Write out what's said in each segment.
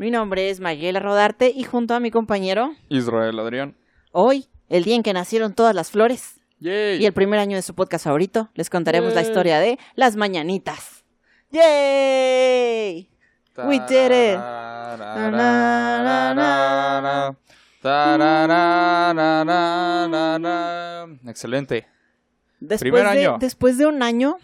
Mi nombre es Mayela Rodarte y junto a mi compañero, Israel Adrián. hoy, el día en que nacieron todas las flores Yay. y el primer año de su podcast favorito, les contaremos la historia de Las Mañanitas. ¡Yay! We did it. Excelente. Después Primer de, año. después de un año,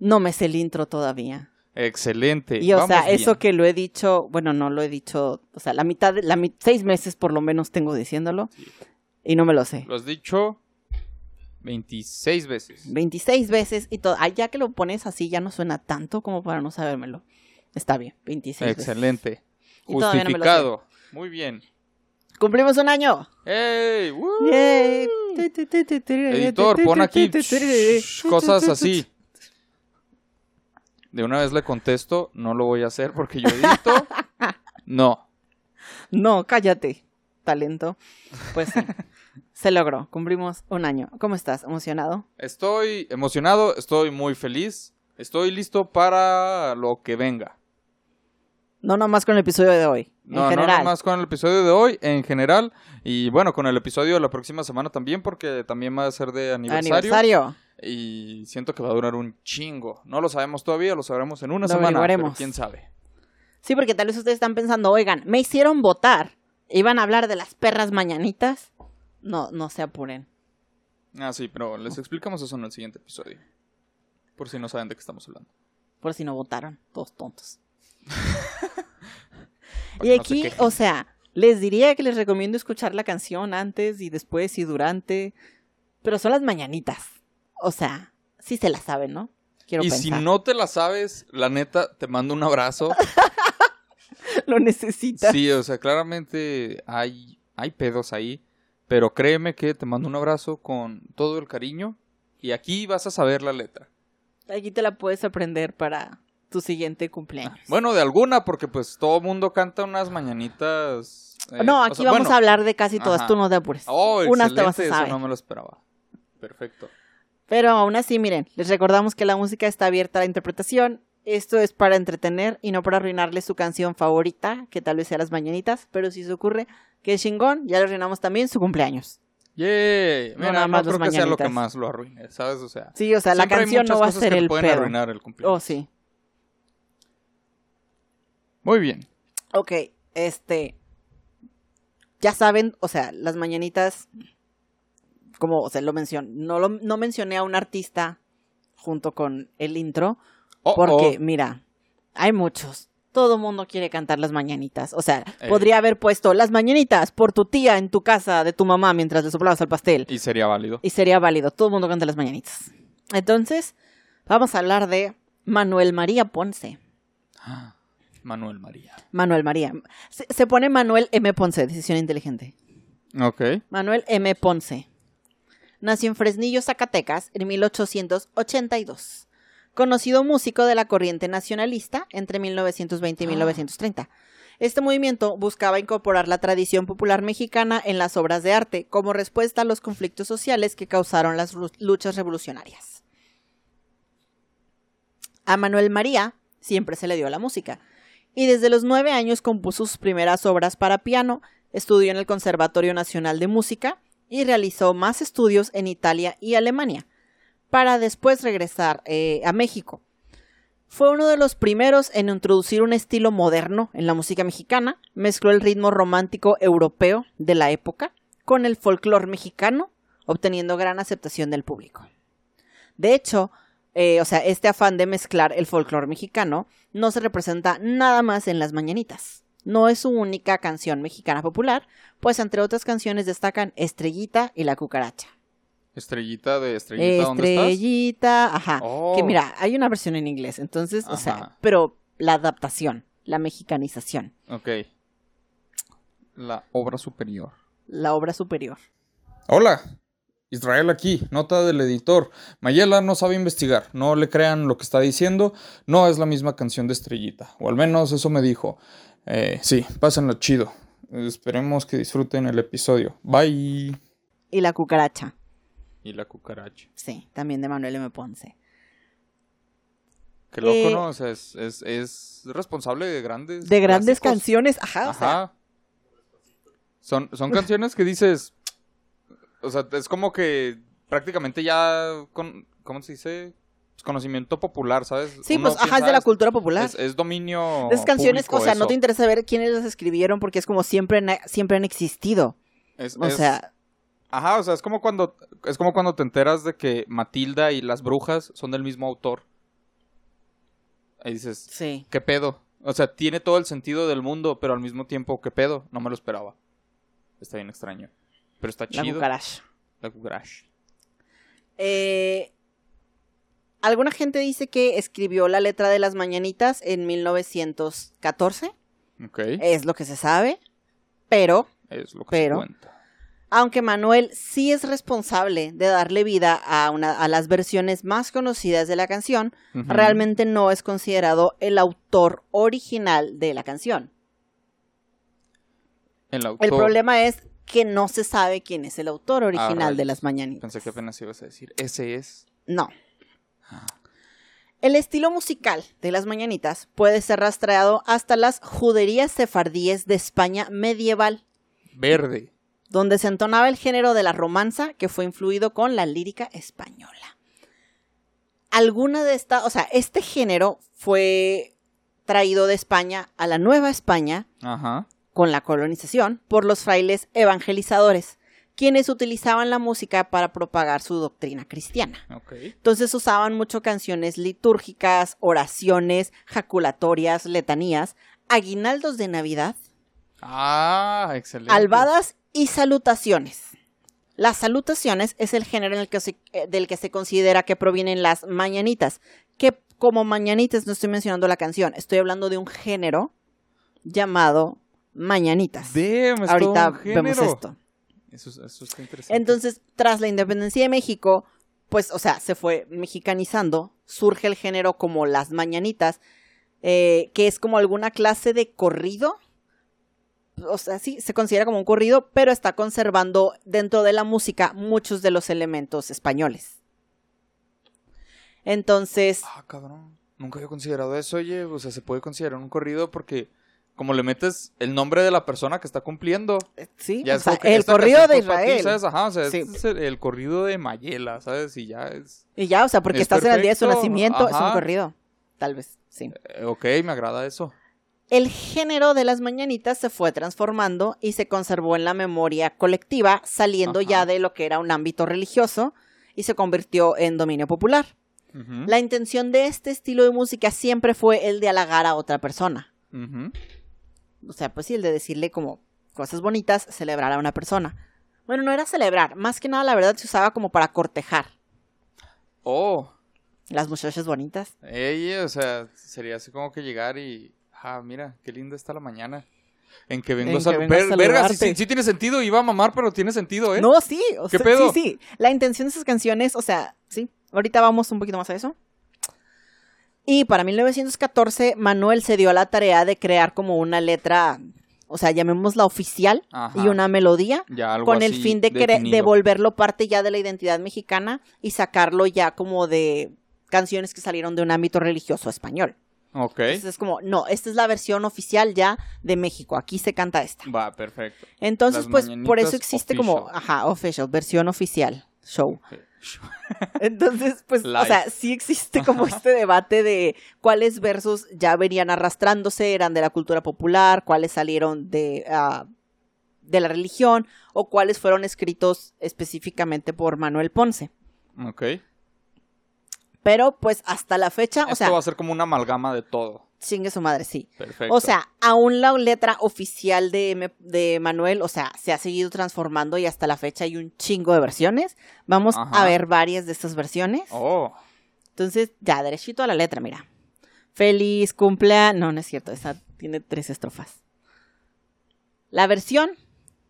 no me sé el intro todavía. Excelente. Y o Vamos sea, bien. eso que lo he dicho, bueno, no lo he dicho, o sea, la mitad, de, la seis meses por lo menos tengo diciéndolo y no me lo sé. Lo has dicho 26 veces. 26 veces y todo. Ay, ya que lo pones así ya no suena tanto como para no sabérmelo. Está bien, 26 veces. Excelente. Y todavía no me lo sé. Justificado. Muy bien. ¡Cumplimos un año! ¡Ey! Editor, pon aquí cosas así. De una vez le contesto, no lo voy a hacer porque yo edito. No. No, cállate, talento. Pues sí, se logró, cumplimos un año. ¿Cómo estás? ¿Emocionado? Estoy emocionado, estoy muy feliz, estoy listo para lo que venga. No nomás con el episodio de hoy, No, en general. no más con el episodio de hoy en general y bueno, con el episodio de la próxima semana también porque también va a ser de aniversario, Aniversario. Y siento que va a durar un chingo. No lo sabemos todavía, lo sabremos en una Lo semana, pero quién sabe. Sí, porque tal vez ustedes están pensando, oigan, me hicieron votar. ¿Iban a hablar de las perras mañanitas? No, no se apuren. Ah, sí, pero les explicamos eso en el siguiente episodio. Por si no saben de qué estamos hablando. Por si no votaron, todos tontos. Y que no se aquí, o sea, les diría que les recomiendo escuchar la canción antes y después y durante. Pero son las mañanitas. O sea, sí se la saben, ¿no? Quiero y pensar. si no te la sabes, la neta, te mando un abrazo. lo necesitas. Sí, o sea, claramente hay, hay pedos ahí, pero créeme que te mando un abrazo con todo el cariño y aquí vas a saber la letra. Aquí te la puedes aprender para tu siguiente cumpleaños. Bueno, de alguna, porque pues todo mundo canta unas mañanitas. eh, no, o aquí sea, vamos bueno. a hablar de casi todas, Ajá. tú no te apures. Oh, Unas te vas a saber. eso no me lo esperaba. Perfecto. Pero aún así, miren, les recordamos que la música está abierta a la interpretación. Esto es para entretener y no para arruinarles su canción favorita, que tal vez sea las mañanitas, pero si se ocurre que es chingón, ya le arruinamos también su cumpleaños. Yay. No, Mira, nada no, más los creo que sea lo que más lo arruine, ¿sabes? O sea, Sí, o sea, la canción no va a ser el pueden pedo. arruinar el cumpleaños. Oh, sí. Muy bien. Ok, este. Ya saben, o sea, las mañanitas. Como, o sea, lo mencioné. No, lo- no mencioné a un artista junto con el intro. Oh, Porque, oh. mira, hay muchos. Todo mundo quiere cantar las mañanitas. O sea, Eh. podría haber puesto las mañanitas por tu tía en tu casa de tu mamá mientras le soplabas al pastel. Y sería válido. Y sería válido. Todo el mundo canta las mañanitas. Entonces, vamos a hablar de Manuel María Ponce. Manuel María. Manuel María. Se, se pone Manuel M. Ponce, decisión inteligente. Ok. Manuel M. Ponce. Nació en Fresnillo, Zacatecas, en 1882. Conocido músico de la corriente nacionalista entre 1920 y 1930. Este movimiento buscaba incorporar la tradición popular mexicana en las obras de arte como respuesta a los conflictos sociales que causaron las luchas revolucionarias. A Manuel María siempre se le dio la música y desde los nueve años compuso sus primeras obras para piano, estudió en el Conservatorio Nacional de Música y realizó más estudios en Italia y Alemania, para después regresar eh, a México. Fue uno de los primeros en introducir un estilo moderno en la música mexicana, mezcló el ritmo romántico europeo de la época con el folclore mexicano, obteniendo gran aceptación del público. De hecho, eh, o sea, este afán de mezclar el folclore mexicano no se representa nada más en las mañanitas. No es su única canción mexicana popular, pues entre otras canciones destacan Estrellita y La Cucaracha. Estrellita de Estrellita, ¿dónde estás? Estrellita, ajá. Oh. Que mira, hay una versión en inglés, entonces, o sea, pero la adaptación, la mexicanización. Ok. La obra superior. la obra superior. Hola, Israel aquí, nota del editor. Mayela no sabe investigar, no le crean lo que está diciendo, no es la misma canción de Estrellita, o al menos eso me dijo. Eh, sí, pásenlo chido. Esperemos que disfruten el episodio. Bye. Y la cucaracha. Y la cucaracha. Sí, también de Manuel M. Ponce. Qué loco, Eh, ¿no? O sea, es, es, es responsable de grandes. De grandes clásicos. canciones, ajá, o sea, Ajá. Son, son canciones que dices. O sea, es como que prácticamente ya. Con, ¿Cómo se dice? Pues conocimiento popular, ¿sabes? Sí, Uno pues, ajá, es de la "Ah, cultura popular. Es, es dominio. Esas canciones, público o sea, no eso". te interesa ver quiénes las escribieron porque es como siempre, han- siempre han existido. Es- O es- sea, Ajá, o sea, es como cuando. Es como cuando te enteras de que Matilda y las brujas son del mismo autor. Ahí dices, sí. ¿qué pedo? O sea, tiene todo el sentido del mundo, pero al mismo tiempo, ¿qué pedo? No me lo esperaba. Está bien extraño. Pero está La chido. cucaracha. La cucaracha. Eh, alguna gente dice que escribió la letra de las mañanitas en 1914. Ok. Es lo que se sabe. Pero, es lo que pero- se cuenta. aunque Manuel sí es responsable de darle vida a, una, a las versiones más conocidas de la canción, realmente no es considerado el autor original de la canción. El autor. El problema es que no se sabe quién es el autor original de Ah, rayos. las mañanitas. Pensé que apenas ibas a decir. Ese es. No. El estilo musical de las mañanitas puede ser rastreado hasta las juderías sefardíes de España medieval, Verde. donde se entonaba el género de la romanza que fue influido con la lírica española. Alguna de estas, o sea, este género fue traído de España a la Nueva España Ajá. con la colonización por los frailes evangelizadores, quienes utilizaban la música para propagar su doctrina cristiana. Entonces usaban mucho canciones litúrgicas, oraciones, jaculatorias, letanías, aguinaldos de Navidad, Ah, excelente. albadas y salutaciones. Las salutaciones es el género en el que se- eh, del que se considera que provienen las mañanitas, que como mañanitas no estoy mencionando la canción, estoy hablando de un género llamado mañanitas. Damn, Ahorita todo un género. vemos esto. Eso, es- eso está interesante. Entonces, tras la independencia de México, pues, o sea, se fue mexicanizando, surge el género como las mañanitas, eh, que es como alguna clase de corrido. O sea, sí, se considera como un corrido, pero está conservando dentro de la música muchos de los elementos españoles. Entonces, Ah, cabrón. Nunca había considerado eso, oye. O sea, se puede considerar un corrido porque como le metes el nombre de la persona que está cumpliendo. eh, sí, Ya o sea, el corrido de ti, Israel. ¿sabes? Ajá, o sea, Sí. este es el, el corrido de Mayela, ¿sabes? Y ya es... Y ya, o sea, porque Es estás en el día de su nacimiento, es un corrido. Tal vez, sí. eh, ok, me agrada eso. El género de las mañanitas se fue transformando y se conservó en la memoria colectiva, saliendo Ajá. ya de lo que era un ámbito religioso y se convirtió en dominio popular. La intención de este estilo de música siempre fue el de halagar a otra persona. ujú. O sea, pues sí, el de decirle como cosas bonitas, celebrar a una persona. Bueno, no era celebrar, más que nada la verdad se usaba como para cortejar. Oh, Las muchachas bonitas. ella, o sea, sería así como que llegar y... Ah, mira, qué linda está la mañana. En que vengo En que sal- a Ver- Verga, sí, sí, sí tiene sentido. Iba a mamar, pero tiene sentido, ¿eh? No, sí, o ¿Qué sea, pedo? sí, sí. La intención de esas canciones, o sea, sí. Ahorita vamos un poquito más a eso. Y para 1914, Manuel se dio a la tarea de crear como una letra, o sea, llamémosla oficial, Ajá. y una melodía, con el fin de, cre- de definido. volverlo parte ya de la identidad mexicana y sacarlo ya como de canciones que salieron de un ámbito religioso español. Ok. Entonces es como, no, esta es la versión oficial ya de México, aquí se canta esta. Va, perfecto. Entonces, Las pues por eso existe como, ajá, official, versión oficial, show. Entonces, pues, o sea, sí existe como este debate de cuáles versos ya venían arrastrándose, eran de la cultura popular, cuáles salieron de, ah, de la religión, o cuáles fueron escritos específicamente por Manuel Ponce. Ok. Pero, pues, hasta la fecha, o Esto sea, va a ser como una amalgama de todo. Chingue su madre, sí. Perfecto. O sea, aún la letra oficial de, M- de Manuel, o sea, se ha seguido transformando y hasta la fecha hay un chingo de versiones. Vamos Ajá. a ver varias de estas versiones. Oh. Entonces, ya, derechito a la letra, mira. Feliz cumpleaños. No, no es cierto, esa tiene tres estrofas. La versión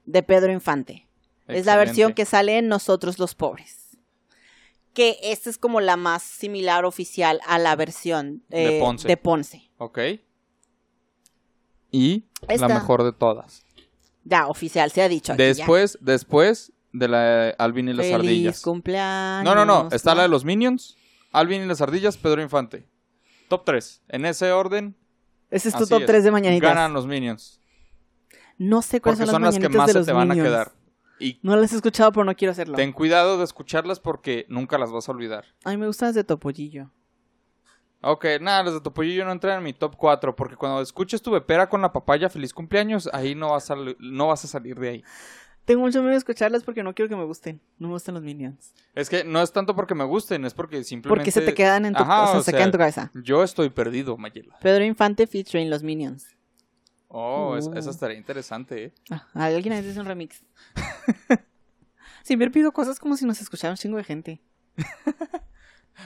de Pedro Infante. Es la versión que sale en Nosotros los Pobres. Que esta es como la más similar oficial a la versión De eh, Ponce. de Ponce. Ok. Y Esta. la mejor de todas. Ya, oficial, se ha dicho. aquí ya. Después, después de la de Alvin y las Feliz ardillas. cumpleaños. No, no, no. Está la de los Minions, Alvin y las ardillas, Pedro Infante. Top 3. En ese orden. Ese es tu top 3 de mañanitas. Ganan los Minions. No sé cuáles son las son las que mañanitas más de se los te van a Minions. quedar. Y No las he escuchado, pero no quiero hacerlo. ten cuidado de escucharlas porque nunca las vas a olvidar. A mí me gustan las de Topollillo. Ok, nada, las de Topollillo no entran en mi top 4 porque cuando escuches tu bepera con la papaya feliz cumpleaños, ahí no vas a, no vas a salir de ahí. Tengo mucho miedo de escucharlas porque no quiero que me gusten. No me gustan los Minions. Es que no es tanto porque me gusten, es porque simplemente... Porque se te quedan en tu, Ajá, o sea, o se sea, quedan en tu cabeza. Yo estoy perdido, Mayela. Pedro Infante featuring los Minions. Oh, es- Uh. esa estaría interesante, ¿eh? Ah, alguien a veces hace un remix. Siempre pido cosas como si nos escuchara un chingo de gente.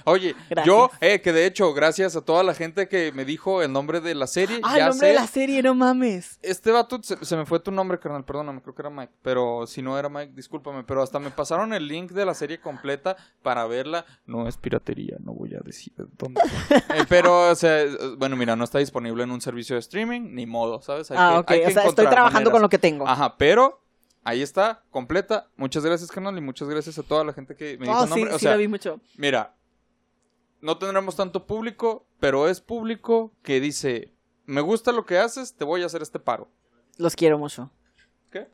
Oye, Gracias. yo, eh, que de hecho, gracias a toda la gente que me dijo el nombre de la serie, Ah, ya el nombre sé, de la serie, no mames. este vato, se, se me fue tu nombre, carnal, perdóname, creo que era Mike, pero si no era Mike, discúlpame, pero hasta me pasaron el link de la serie completa para verla, no es piratería, no voy a decir dónde, Eh, pero, o sea, bueno, mira, no está disponible en un servicio de streaming, ni modo, ¿sabes? Hay ah, que- ok. hay que O sea, estoy trabajando con lo que tengo. Ajá, pero ahí está, completa, muchas gracias, carnal, y muchas gracias a toda la gente que me dijo oh, sí, nombre, sí vi mucho. Mira, no tendremos tanto público, pero es público que dice, me gusta lo que haces, te voy a hacer este paro. Los quiero mucho. ¿Qué?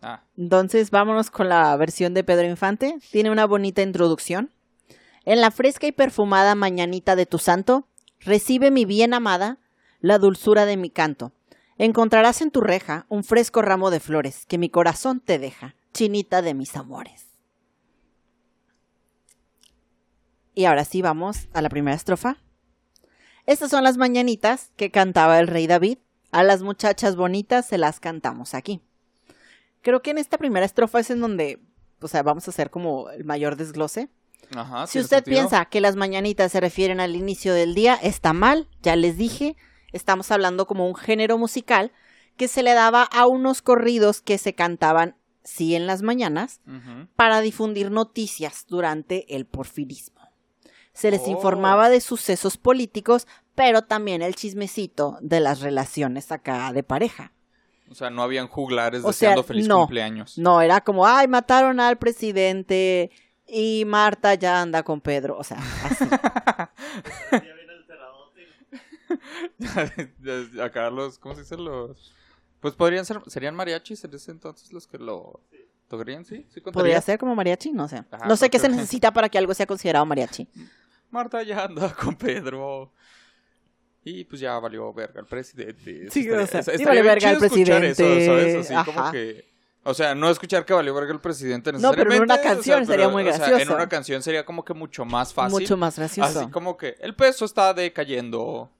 Ah, Entonces, vámonos con la versión de Pedro Infante. Tiene una bonita introducción. En la fresca y perfumada mañanita de tu santo, recibe mi bien amada la dulzura de mi canto. Encontrarás en tu reja un fresco ramo de flores que mi corazón te deja, chinita de mis amores. Y ahora sí vamos a la primera estrofa. Estas son las mañanitas que cantaba el rey David. A las muchachas bonitas se las cantamos aquí. Creo que en esta primera estrofa es en donde, o sea, vamos a hacer como el mayor desglose. ajá. Si ¿tiene usted sentido? piensa que las mañanitas se refieren al inicio del día, está mal, ya les dije, estamos hablando como un género musical que se le daba a unos corridos que se cantaban, sí, en las mañanas, para difundir noticias durante el porfirismo. Se les Oh. informaba de sucesos políticos, pero también el chismecito de las relaciones acá de pareja. O sea, no habían juglares O sea, deseando feliz no. cumpleaños. No, era como, ay, mataron al presidente y Marta ya anda con Pedro. O sea, así. Acá los, ¿cómo se dice? Los... Pues podrían ser, serían mariachis en ese entonces los que lo tocarían, ¿sí? ¿Sí? Podría ser como mariachi, no sé. Ajá, no sé qué se necesita para que algo sea considerado mariachi. Marta ya anda con Pedro. Y pues ya valió verga el presidente. Sí, Estaría- o sea, estaría sí valió verga el presidente. Eso, ¿sabes? Así como Ajá. que... O sea, no escuchar que valió verga el presidente No, pero en necesariamente. una o sea, canción sería muy o sea, en gracioso. una canción sería como que mucho más fácil. Mucho más gracioso. Así como que el peso está decayendo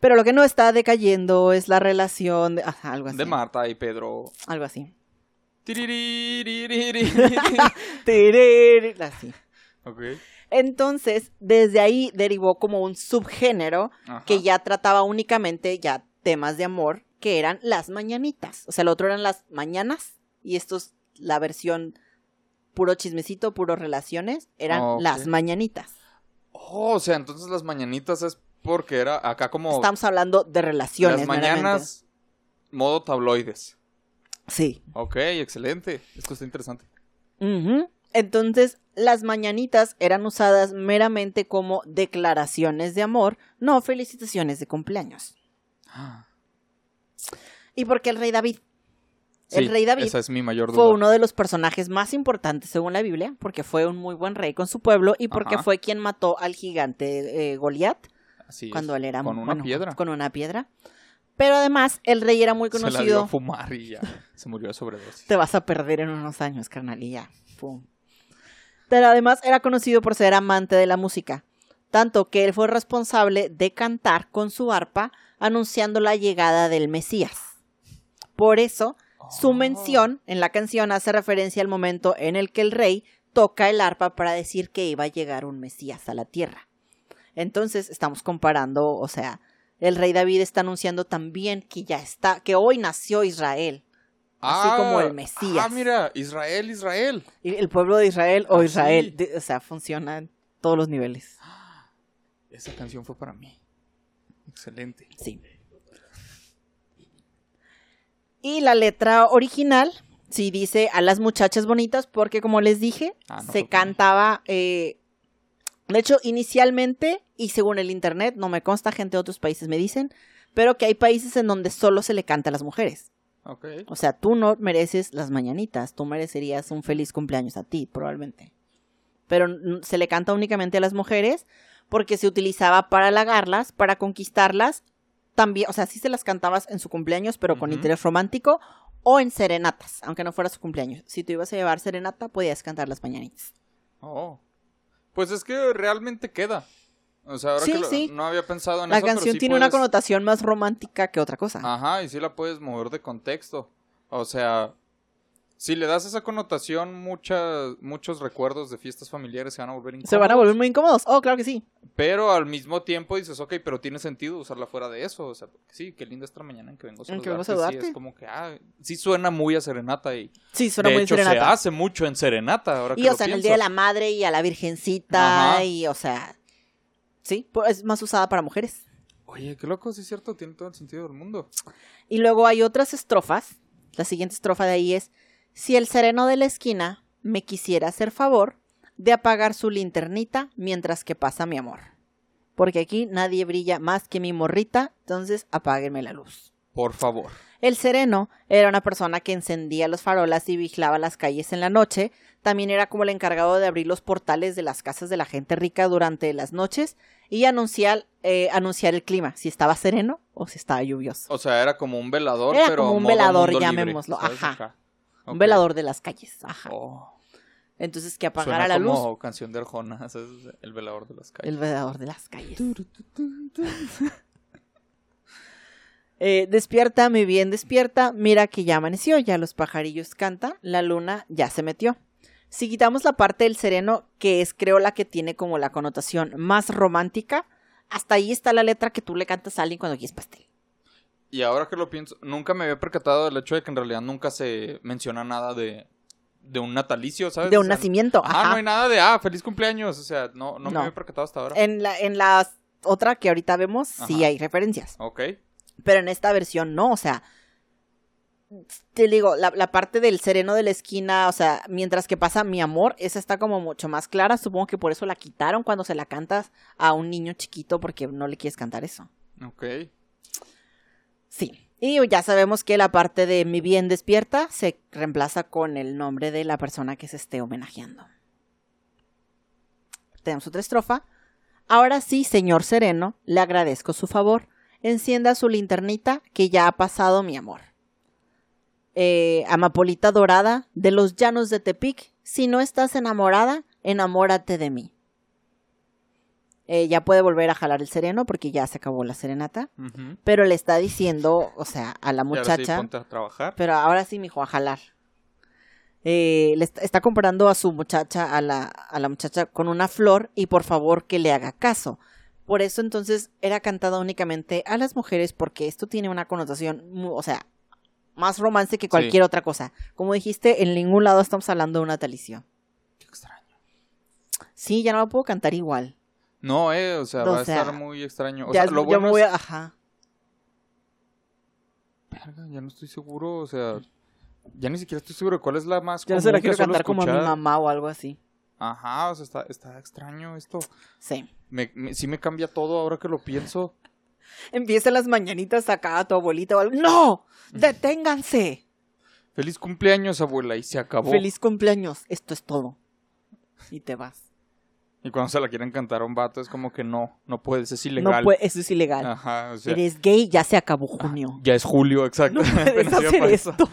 Pero lo que no está decayendo es la relación de, ajá, algo así. de Marta y Pedro. Algo así. Así. Entonces, desde ahí derivó como un subgénero Ajá. que ya trataba únicamente ya temas de amor, que eran las mañanitas. O sea, el otro eran las mañanas y esto es la versión puro chismecito, puro relaciones, eran las mañanitas. Oh, o sea, entonces las mañanitas es porque era acá como Estamos hablando de relaciones. las mañanas modo tabloides. Sí. Ok, excelente. Esto está interesante. Entonces, las mañanitas eran usadas meramente como declaraciones de amor, no felicitaciones de cumpleaños. ¿Y por qué el rey David? el rey David Esa es mi mayor duda. fue uno de los personajes más importantes según la Biblia, porque fue un muy buen rey con su pueblo y porque Ajá. fue quien mató al gigante eh, Goliat Así es, cuando él era Con una bueno, piedra. Con una piedra. Pero además, el rey era muy Se la dio a conocido. fumar y ya. Se murió de sobredosis. Te vas a perder en unos años, carnal, y ya. Pum. Pero además era conocido por ser amante de la música, tanto que él fue responsable de cantar con su arpa anunciando la llegada del Mesías. Por eso, su Oh. mención en la canción hace referencia al momento en el que el rey toca el arpa para decir que iba a llegar un Mesías a la tierra. Entonces, estamos comparando, o sea, el rey David está anunciando también que ya está, que hoy nació Israel. Así como el Mesías. Ah, mira, Israel, Israel. El pueblo de Israel o Ah, Israel. sí. de- o sea, funciona en todos los niveles. Esa canción fue para mí. Excelente. Sí. Y la letra original, sí dice a las muchachas bonitas, porque como les dije, Ah, no se cantaba. eh, de hecho, inicialmente, y según el internet, no me consta, gente de otros países me dicen, pero que hay países en donde solo se le canta a las mujeres. O sea, tú no mereces las mañanitas, tú merecerías un feliz cumpleaños a ti, probablemente. Pero se le canta únicamente a las mujeres porque se utilizaba para halagarlas, para conquistarlas, también, o sea, sí se las cantabas en su cumpleaños, pero con interés romántico, o en serenatas, aunque no fuera su cumpleaños. Si tú ibas a llevar serenata, podías cantar las mañanitas. Oh. Pues es que realmente queda. O sea, ahora Sí, que lo- sí. no había pensado en La eso. pero canción sí tiene una connotación más romántica que otra cosa. Ajá, y sí la puedes mover de contexto. O sea, si le das esa connotación, muchas, muchos recuerdos de fiestas familiares se van a volver incómodos. Se van a volver muy incómodos. Oh, claro que sí. Pero al mismo tiempo dices, ok, pero tiene sentido usarla fuera de eso. O sea, sí, qué linda esta mañana en que vengo a En saludarte. que vengo a Sí, saludarte. es como que, ah, sí suena muy a serenata y Sí, suena de muy hecho se serenata. hace mucho en serenata. Ahora Y que o lo sea, en el. Día de la Madre y a la Virgencita Ajá. y o sea, sí, es más usada para mujeres. Oye, qué loco, sí es cierto, tiene todo el sentido del mundo. Y luego hay otras estrofas. La siguiente estrofa de ahí es, si el sereno de la esquina me quisiera hacer favor de apagar su linternita mientras que pasa mi amor. Porque aquí nadie brilla más que mi morrita, entonces apáguenme la luz. Por favor. El sereno era una persona que encendía los farolas y vigilaba las calles en la noche. También era como el encargado de abrir los portales de las casas de la gente rica durante las noches y anunciar, eh, anunciar el clima, si estaba sereno o si estaba lluvioso. O sea, era como un velador, Era pero como un velador, libre, llamémoslo, ajá. Un velador de las calles. Ajá. Oh, Entonces que apagara suena la luz. como canción de Arjona, ¿sabes? el velador de las calles. El velador de las calles. Eh, despierta, mi bien, despierta. Mira que ya amaneció, ya los pajarillos cantan, la luna ya se metió. Si quitamos la parte del sereno, que es creo la que tiene como la connotación más romántica, hasta ahí está la letra que tú le cantas a alguien cuando quieres pastel. Y ahora que lo pienso, nunca me había percatado del hecho de que en realidad nunca se menciona nada de, de un natalicio, ¿sabes? De O un sea, nacimiento. Ah, Ajá. no hay nada de, ah, feliz cumpleaños. O sea, no, no, me había percatado hasta ahora. En la, en la otra que ahorita vemos, sí hay referencias. Ok. Pero en esta versión no, o sea, te digo, la, la parte del sereno de la esquina, o sea, mientras que pasa mi amor, esa está como mucho más clara. Supongo que por eso la quitaron cuando se la cantas a un niño chiquito porque no le quieres cantar eso. Ok. Sí. Y ya sabemos que la parte de mi bien despierta se reemplaza con el nombre de la persona que se esté homenajeando. Tenemos otra estrofa. Ahora sí, señor sereno, le agradezco su favor. Encienda su linternita que ya ha pasado mi amor. Eh, amapolita dorada de los llanos de Tepic, si no estás enamorada, enamórate de mí. Eh, ya puede volver a jalar el sereno porque ya se acabó la serenata pero le está diciendo, o sea, a la Y ahora sí, muchacha, a trabajar. pero ahora sí, mijo, a jalar. Eh, le está, está comparando a su muchacha, a la, a la muchacha con una flor y por favor que le haga caso. Por eso entonces era cantada únicamente a las mujeres porque esto tiene una connotación, o sea, más romance que cualquier otra cosa. Como dijiste, en ningún lado estamos hablando de un natalicio. Qué extraño. Sí, ya no lo puedo cantar igual. No, eh, o sea, O va a estar muy extraño. O ya sea, lo yo bueno me voy a... Ajá. Verga, ya no estoy seguro, o sea, ya ni siquiera estoy seguro de cuál es la más no se la común quiero cantar como a mi mamá o algo así. Ajá, o sea, está, está extraño esto. Sí. Me, me- sí me cambia todo ahora que lo pienso. Empiezan las mañanitas acá a tu abuelita o algo. ¡No! ¡Deténganse! Feliz cumpleaños, abuela, y se acabó. Feliz cumpleaños. Esto es todo. Y te vas. Y cuando se la quieren cantar a un vato es como que no, no puedes, es ilegal. No puede, eso es ilegal. Ajá, o sea, Eres gay, ya se acabó junio. ya es julio, exacto. No puedes hacer esto.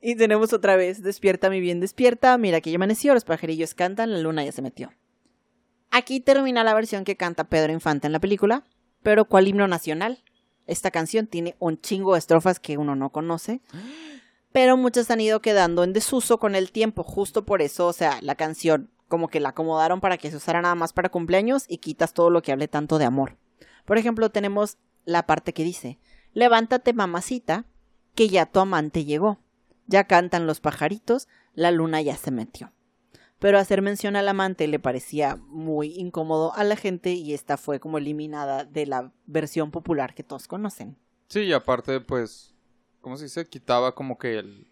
Y tenemos otra vez, despierta mi bien, despierta, mira que ya amaneció, los pajarillos cantan, la luna ya se metió. Aquí termina la versión que canta Pedro Infante en la película, pero ¿cuál himno nacional? Esta canción tiene un chingo de estrofas que uno no conoce, pero muchas han ido quedando en desuso con el tiempo, justo por eso, o sea, la canción como que la acomodaron para que se usara nada más para cumpleaños y quitas todo lo que hable tanto de amor. Por ejemplo, tenemos la parte que dice, levántate mamacita, que ya tu amante llegó. Ya cantan los pajaritos, la luna ya se metió. Pero hacer mención al amante le parecía muy incómodo a la gente y esta fue como eliminada de la versión popular que todos conocen. Sí, y aparte, pues, ¿cómo se dice? Quitaba como que el...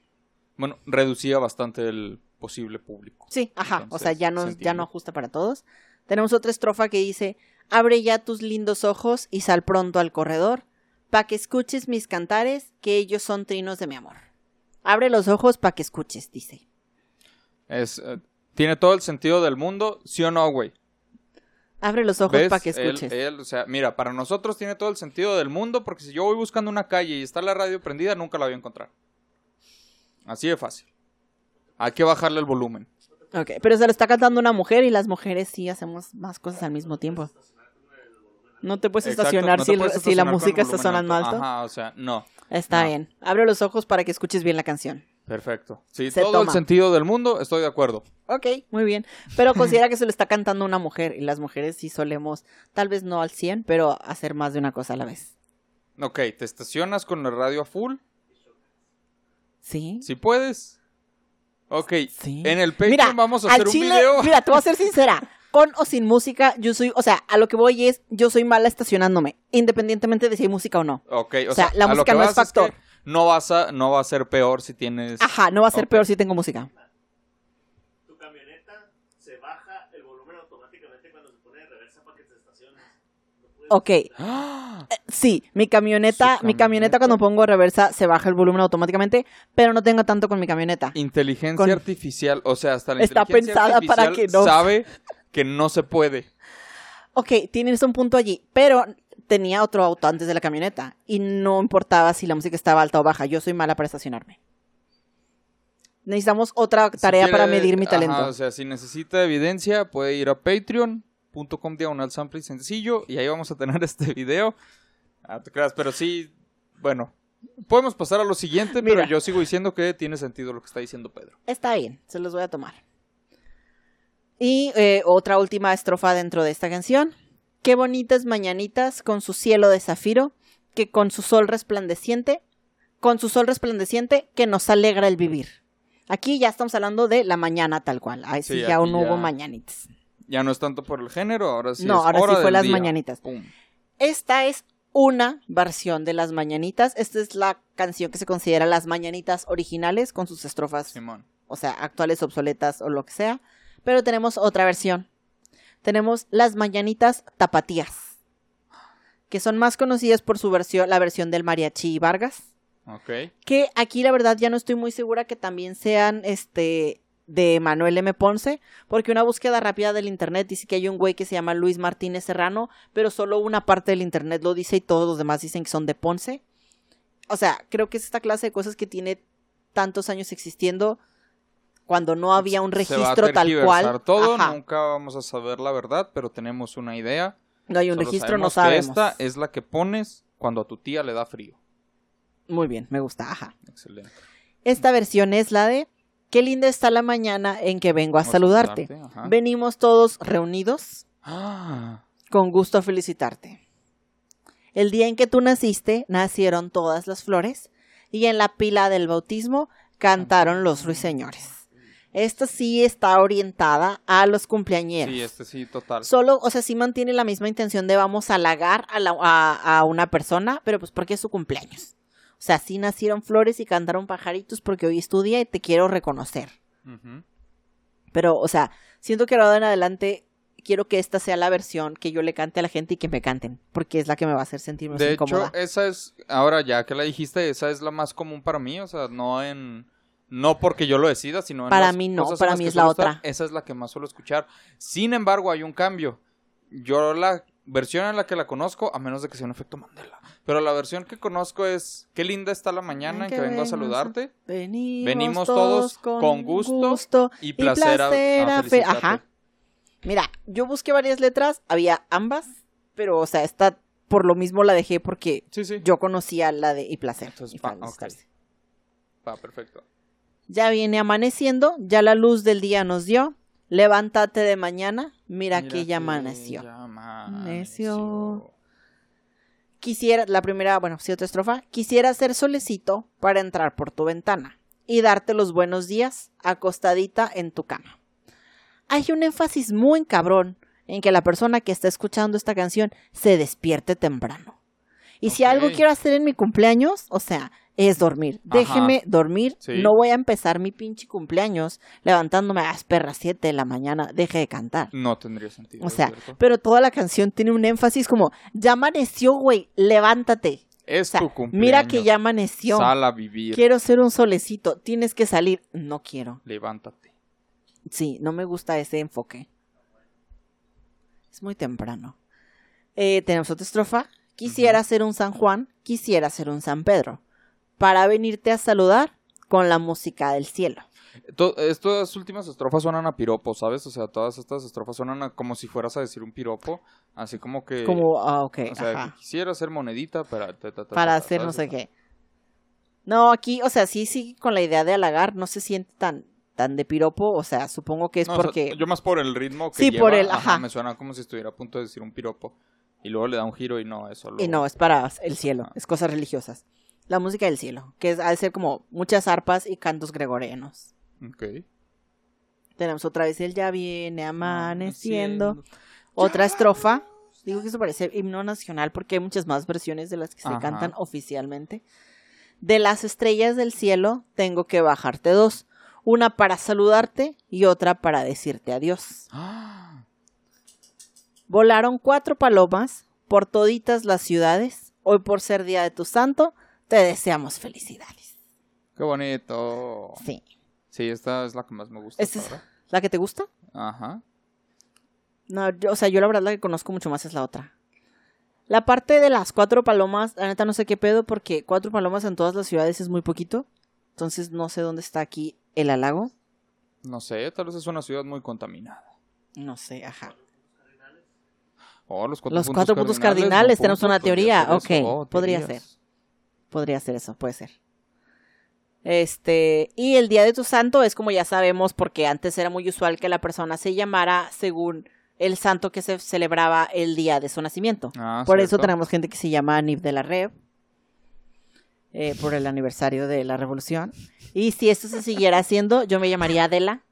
Bueno, reducía bastante el posible público. Sí, ajá, o sea, ya no, se ya no ajusta para todos. Tenemos otra estrofa que dice, abre ya tus lindos ojos y sal pronto al corredor, pa' que escuches mis cantares, que ellos son trinos de mi amor. Abre los ojos pa' que escuches, dice. Es, eh, tiene todo el sentido del mundo, ¿sí o no, güey? Abre los ojos ¿Ves? pa' que escuches. él, o sea, mira, para nosotros tiene todo el sentido del mundo porque si yo voy buscando una calle y está la radio prendida, nunca la voy a encontrar. Así de fácil. Hay que bajarle el volumen. Ok, pero se lo está cantando una mujer y las mujeres sí hacemos más cosas al mismo tiempo. No te puedes Exacto, estacionar no si, la música está sonando alto. Ajá, o sea, no. Está No. bien. Abre los ojos para que escuches bien la canción. Perfecto. Sí, Se todo toma. el sentido del mundo, estoy de acuerdo. Ok, muy bien. Pero considera que se lo está cantando una mujer y las mujeres sí solemos, tal vez no al 100, pero hacer más de una cosa a la vez. Ok, ¿te estacionas con la radio a full? ¿Sí? Si puedes. Ok, Sí. en el Patreon Mira, vamos a hacer un video. Mira, te voy a ser sincera. Con o sin música, yo soy, o sea, a lo que voy es, yo soy mala estacionándome, independientemente de si hay música o no. Ok, o, O sea, la a lo música que no es que factor. No, vas a, no va a ser peor si tienes... Ajá, no va a ser peor si tengo música. Tu camioneta se baja el volumen automáticamente cuando se pone de reversa para que te estaciones. No Ok, ¡Ah! sí, mi camioneta, mi camioneta cuando pongo reversa se baja el volumen automáticamente, pero no tengo tanto con mi camioneta. Inteligencia Con- artificial, o sea, hasta la Está inteligencia pensada para que no- sabe que no se puede. Ok, tienes un punto allí, pero tenía otro auto antes de la camioneta y no importaba si la música estaba alta o baja, yo soy mala para estacionarme. Necesitamos otra Si tarea para medir mi ajá, talento. o sea, si necesita evidencia, puede ir a patreon.com diagonal sample y sencillo y ahí vamos a tener este video. Ah, te creas, pero sí, bueno, podemos pasar a lo siguiente, Mira. pero yo sigo diciendo que tiene sentido lo que está diciendo Pedro. Está bien, se los voy a tomar. Y eh, otra última estrofa dentro de esta canción. Qué bonitas mañanitas con su cielo de zafiro, que con su sol resplandeciente, con su sol resplandeciente que nos alegra el vivir. Aquí ya estamos hablando de la mañana tal cual. Ahí sí, Sí, ya no hubo mañanitas. Ya no es tanto por el género, ahora sí No, es ahora sí fue las día. mañanitas. Pum. Esta es una versión de las mañanitas. Esta es la canción que se considera las mañanitas originales con sus estrofas Simón. o sea, actuales, obsoletas o lo que sea. Pero tenemos otra versión. Tenemos las mañanitas tapatías, que son más conocidas por su versión, la versión del mariachi Vargas. Ok. Que aquí la verdad ya no estoy muy segura que también sean este de Manuel M. Ponce, porque una búsqueda rápida del internet dice que hay un güey que se llama Luis Martínez Serrano, pero solo una parte del internet lo dice y todos los demás dicen que son de Ponce. O sea, creo que es esta clase de cosas que tiene tantos años existiendo cuando no había un registro tal cual. tergiversar todo, Ajá. nunca vamos a saber la verdad, pero tenemos una idea. No hay un Solo registro, no sabemos que. Esta es la que pones cuando a tu tía le da frío. Muy bien, me gusta. Ajá. Excelente. Esta versión es la de Qué linda está la mañana en que vengo a Vamos saludarte. ajá. Venimos todos reunidos Ah, con gusto a felicitarte. El día en que tú naciste, nacieron todas las flores, y en la pila del bautismo cantaron los ruiseñores. Esta sí está orientada a los cumpleañeros. sí, este sí, total. Solo, o sea, sí mantiene la misma intención de vamos a halagar a, la- a- a una persona, pero pues porque es su cumpleaños. O sea, sí nacieron flores y cantaron pajaritos porque hoy es tu día y te quiero reconocer. Pero, o sea, siento que ahora en adelante quiero que esta sea la versión que yo le cante a la gente y que me canten, porque es la que me va a hacer sentir más De incómoda. hecho, esa es, ahora ya que la dijiste, esa es la más común para mí, o sea, no en, no porque yo lo decida, sino Para mí no, para mí es la estar, otra. esa es la que más suelo escuchar. Sin embargo, hay un cambio. Yo la versión en la que la conozco, a menos de que sea un efecto Mandela, pero la versión que conozco es, qué linda está la mañana en que vengo a saludarte Venimos, Venimos todos con gusto y placer a- a. Ajá. Mira, yo busqué varias letras, había ambas, pero, o sea, esta por lo mismo la dejé porque Sí, sí. yo conocía la de y placer. Entonces, y felicitarse. Va, perfecto. Ya viene amaneciendo, ya la luz del día nos dio, Levántate de mañana, mira, Mira que ya amaneció. ya Amaneció. Quisiera, la primera, bueno, sí, otra estrofa. Quisiera ser solecito para entrar por tu ventana y darte los buenos días acostadita en tu cama. Hay un énfasis muy cabrón en que la persona que está escuchando esta canción se despierte temprano. Y si algo quiero hacer en mi cumpleaños, o sea, es dormir. Ajá. Déjeme dormir. Sí. No voy a empezar mi pinche cumpleaños levantándome a las perras 7 de la mañana. Deje de cantar. No tendría sentido. O sea, pero toda la canción tiene un énfasis como, ya amaneció, güey, levántate. es O sea, tu cumpleaños. mira que ya amaneció. Sal a vivir. Quiero ser un solecito. Tienes que salir. No quiero. Levántate. Sí, no me gusta ese enfoque. Es muy temprano. Eh, tenemos otra estrofa. Quisiera ser un San Juan, quisiera ser un San Pedro, para venirte a saludar con la música del cielo. Estas últimas estrofas suenan a piropo, ¿sabes? O sea, todas estas estrofas suenan a- como si fueras a decir un piropo. Así como que. Como, ah, ok, O sea, ajá. que quisiera hacer monedita para. ta, ta, ta, para hacer no sé qué. No, aquí, o sea, sí, sí, con la idea de halagar, no se siente tan, tan de piropo, o sea, supongo que es No, o sea, porque... yo más por el ritmo que Sí, por el- ajá. Me suena como si estuviera a punto de decir un piropo. Y luego le da un giro y no, eso Y no, es para el cielo, es cosas religiosas. La música del cielo, que es, ha de ser como muchas arpas y cantos gregorianos. Ok. Tenemos otra vez el ya viene amaneciendo. Otra estrofa. Digo que eso parece himno nacional porque hay muchas más versiones de las que se Ajá. cantan oficialmente. De las estrellas del cielo tengo que bajarte dos. Una para saludarte y otra para decirte adiós. Ah, Volaron cuatro palomas por toditas las ciudades. Hoy por ser día de tu santo, te deseamos felicidades. Qué bonito. Sí. Sí, esta es la que más me gusta. ¿Esta es la que te gusta? Ajá. No, yo- o sea, yo la verdad la que conozco mucho más es la otra. La parte de las cuatro palomas, la neta no sé qué pedo, porque cuatro palomas en todas las ciudades es muy poquito. Entonces no sé dónde está aquí el halago. No sé, tal vez es una ciudad muy contaminada. No sé, ajá. Oh, los cuatro, Los puntos, cuatro puntos cardinales, tenemos punto, una teoría, ser ok, Oh, podría teorías. Podría ser eso, puede ser. Este, y el día de tu santo es como ya sabemos, porque antes era muy usual que la persona se llamara según el santo que se celebraba el día de su nacimiento. Ah, Por eso tenemos gente que se llama Nib de la Rev. eh, por el aniversario de la revolución. Y si esto se siguiera haciendo, yo me llamaría Adela.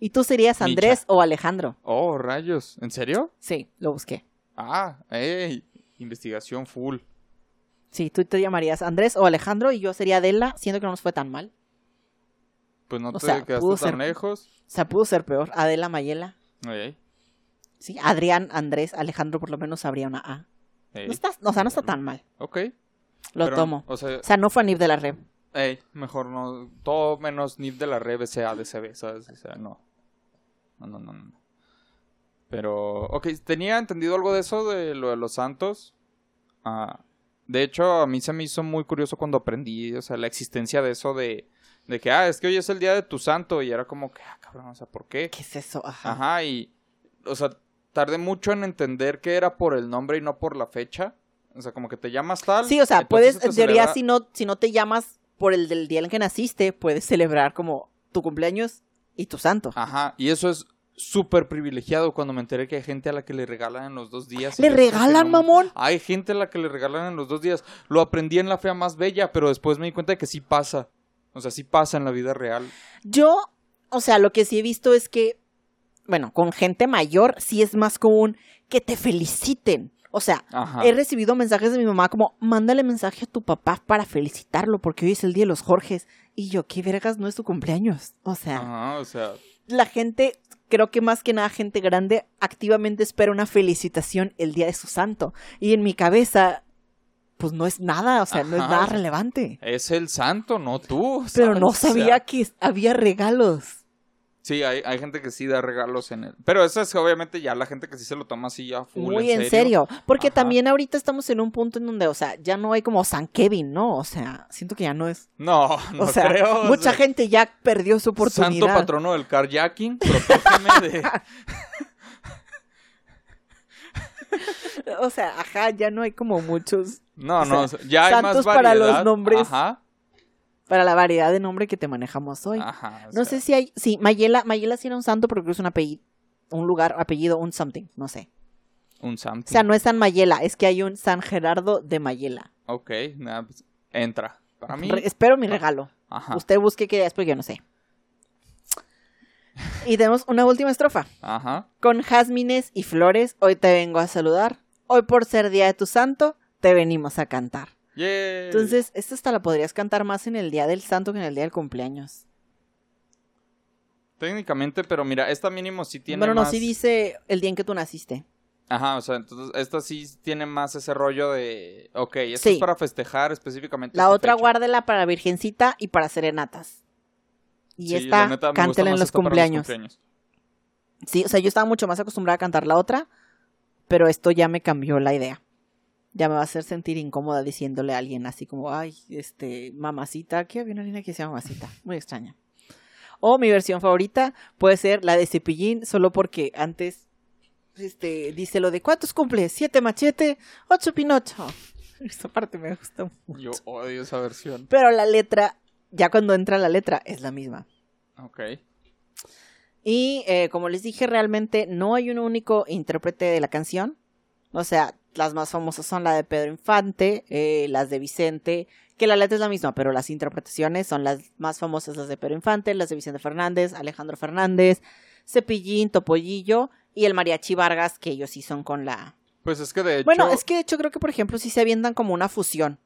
Y tú serías Andrés o Alejandro. Oh, rayos. ¿En serio? Sí, lo busqué. Ah, ey. Investigación full. Sí, tú te llamarías Andrés o Alejandro y yo sería Adela, siendo que no nos fue tan mal. Pues no O te sea, quedaste tan ser- lejos. O sea, pudo ser peor. Adela Mayela. Ey, Sí, Adrián, Andrés, Alejandro por lo menos habría una A. No está, o sea, no está tan mal. Ok. Lo pero, tomo. O sea, O sea, no fue a Nib de la Rev. ey, mejor no. Todo menos NIP de la red sea ADCB, ¿sabes? O sea, no. No, no, no, no. Pero, ok, tenía entendido algo de eso, de lo de los santos. Ah, de hecho, a mí se me hizo muy curioso cuando aprendí, o sea, la existencia de eso de, de que, ah, es que hoy es el día de tu santo. Y era como que, ah, cabrón, o sea, ¿por qué? ¿Qué es eso? Ajá. Ajá, y, o sea, tardé mucho en entender que era por el nombre y no por la fecha. O sea, como que te llamas tal. Sí, o sea, puedes, en teoría, celebra- si no, si no te llamas por el del día en que naciste, puedes celebrar como tu cumpleaños y tu santo. Ajá, y eso es súper privilegiado cuando me enteré que hay gente a la que le regalan en los dos días. ¿Le regalan, "No, mamón? Hay gente a la que le regalan en los dos días. Lo aprendí en la fea más bella, pero después me di cuenta de que sí pasa. O sea, sí pasa en la vida real. Yo, o sea, lo que sí he visto es que, bueno, con gente mayor sí es más común que te feliciten. O sea, Ajá. he recibido mensajes de mi mamá como, mándale mensaje a tu papá para felicitarlo porque hoy es el día de los Jorges. Y yo, qué vergas, no es tu cumpleaños. O sea, Ajá, o sea, la gente, creo que más que nada gente grande, activamente espera una felicitación el día de su santo. Y en mi cabeza, pues no es nada, o sea, no es nada relevante. es el santo, no tú. Pero ¿sabes? no O sea, sabía que había regalos. Sí, hay, hay gente que sí da regalos en el. Pero eso es obviamente ya la gente que sí se lo toma así ya full. Muy en serio. Porque Ajá. también ahorita estamos en un punto en donde, o sea, ya no hay como San Kevin, ¿no? O sea, siento que ya no es. No, no o sea, creo. o mucha sea, gente ya perdió su oportunidad. Santo patrono del carjacking, protégeme de. O sea, ajá, ya no hay como muchos. No, O no, ya hay más santos para los variedad. nombres. Ajá. Para la variedad de nombre que te manejamos hoy. Ajá. no sea, sé si hay, sí, Mayela, Mayela sí era un santo porque es un apellido, un lugar, apellido, un something, no sé. Un something. O sea, no es San Mayela, es que hay un San Gerardo de Mayela. Ok, nada, pues, entra. Para mí. Re- espero mi regalo. Ajá. Usted busque qué es, porque yo no sé. Y tenemos una última estrofa. Ajá. Con jazmines y flores, hoy te vengo a saludar. Hoy por ser día de tu santo, te venimos a cantar. Entonces, esta hasta la podrías cantar más en el día del santo que en el día del cumpleaños. Técnicamente, pero mira, esta mínimo sí tiene bueno, no, más... sí dice el día en que tú naciste. Ajá, o sea, entonces esta sí tiene más ese rollo de... Ok, esto Sí. es para festejar específicamente La otra fecha. guárdela para Virgencita y para serenatas. Y Sí, esta, neta, cántela en los cumpleaños. Sí, o sea, yo estaba mucho más acostumbrada a cantar la otra, pero esto ya me cambió la idea. Ya me va a hacer sentir incómoda diciéndole a alguien así como, ay, este, mamacita, que había una niña que se llama mamacita, muy extraña. O mi versión favorita puede ser la de Cepillín, solo porque antes, este, dice lo de ¿cuántos cumple? Siete machete, ocho pinocho. Esa parte me gusta mucho. Yo odio esa versión. Pero la letra, ya cuando entra la letra, es la misma. Ok. Y eh, como les dije, realmente no hay un único intérprete de la canción. O sea, las más famosas son la de Pedro Infante, eh, las de Vicente, que la letra es la misma, pero las interpretaciones son las más famosas, las de Pedro Infante, las de Vicente Fernández, Alejandro Fernández, Cepillín, Topollillo y el Mariachi Vargas, que ellos sí son con la... Pues es que de hecho... Bueno, es que de hecho creo que, por ejemplo, sí se avientan como una fusión.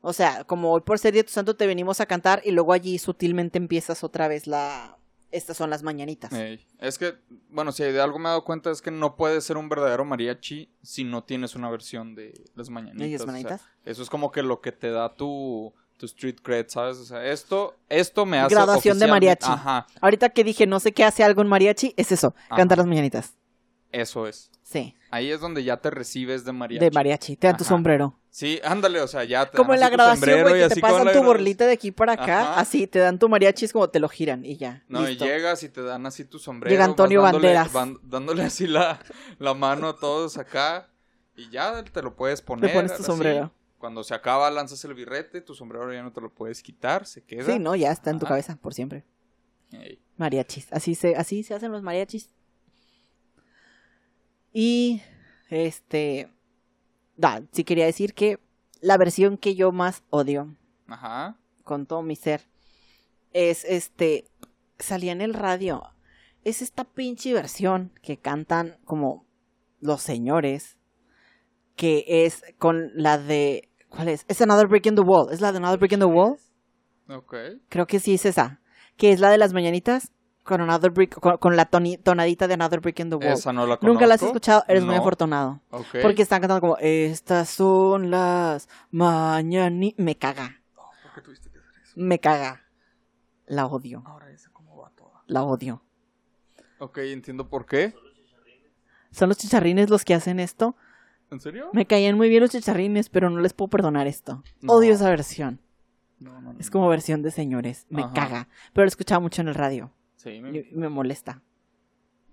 O sea, como hoy por ser Día de tu Santo te venimos a cantar y luego allí sutilmente empiezas otra vez la... Estas son las mañanitas. Ey, Es que, bueno, si de algo me he dado cuenta es que no puede ser un verdadero mariachi si no tienes una versión de las mañanitas. ¿Y las o sea, mañanitas? eso es como que lo que te da tu, tu street cred, ¿sabes? O sea, esto, esto me hace Graduación de mariachi. Ajá, Ahorita que dije no sé qué hace algo en mariachi, es eso, Ajá. cantar las mañanitas. Eso es. Sí, Ahí es donde ya te recibes de mariachi. de mariachi, te dan tu sombrero. Sí, ándale, o sea, ya te Como dan en la sombrero güey, que te pasan tu borlita de aquí para acá, Ajá. así, te dan tu mariachi, es como te lo giran y ya. No, listo. y llegas y te dan así tu sombrero. Llega Antonio dándole- Banderas. van- dándole así la, la mano a todos acá. Y ya te lo puedes poner. pones tu así. sombrero. Cuando se acaba, lanzas el birrete, tu sombrero ya no te lo puedes quitar, se queda. Sí, no, ya está en tu cabeza, por siempre. Mariachis, así se, así se hacen los mariachis. Y, este, da, sí quería decir que la versión que yo más odio Ajá. con todo mi ser es este salía en el radio es esta pinche versión que cantan como los señores que es con la de ¿cuál es? Es Another Brick in the Wall, es la de Another Brick in the Wall, Ok. creo que sí es esa, que es la de las mañanitas con Another Brick con, con la toni- tonadita de Another Brick in the Wall. Esa no la conozco. Nunca la has escuchado, eres muy afortunado. Porque están cantando como estas son las mañanitas, me caga. ¿Por qué tuviste que hacer eso? Me caga. La odio. Ahora esa cómo va toda. La odio. Ok, entiendo por qué. Son los chicharrines los que hacen esto. ¿En serio? Me caían muy bien los chicharrines, pero no les puedo perdonar esto. No. Odio esa versión. No, no, no. Es como versión de señores. Me Ajá. caga. Pero lo escuchaba mucho en el radio. Sí, Y me- me molesta.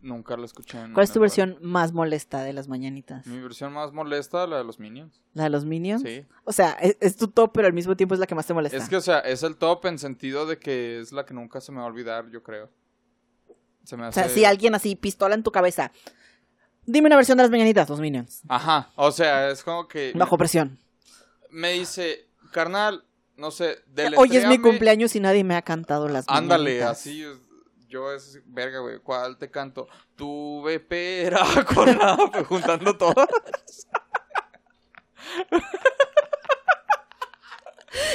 nunca la escuché. en ¿Cuál es tu radio. versión más molesta de las mañanitas? Mi versión más molesta, la de los Minions. ¿La de los Minions? Sí. O sea, es, es tu top, pero al mismo tiempo es la que más te molesta. Es que, o sea, es el top en sentido de que es la que nunca se me va a olvidar, yo creo. Se me O hace... sea, si alguien así, pistola en tu cabeza. Dime una versión de las mañanitas, los Minions. Ajá, o sea, es como que... Bajo presión. Me dice, carnal, no sé, Hoy es mi cumpleaños y nadie me ha cantado las Ándale, mañanitas. así, es- yo es, verga, güey, ¿cuál te canto? Tuve pera con la... pues, juntando todas.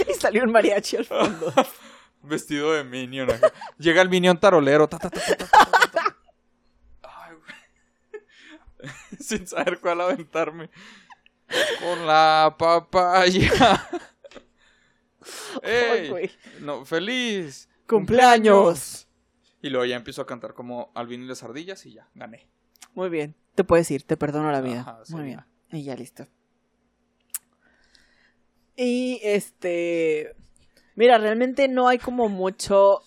Y salió un mariachi al fondo. Vestido de Minion. acá. Llega el Minion tarolero. ta, ta, ta, ta, ta, ta, ta. Ay, güey. Sin saber cuál aventarme. Con la papaya. Ay, ¡Ey! no, ¡Feliz! ¡Cumpleaños! Y luego ya empiezo a cantar como Alvin y las ardillas y ya, gané. Muy bien. Te puedes ir, te perdono la vida. Ajá, sí, Muy bien. ya. Y ya listo. Y este. Mira, realmente no hay como mucho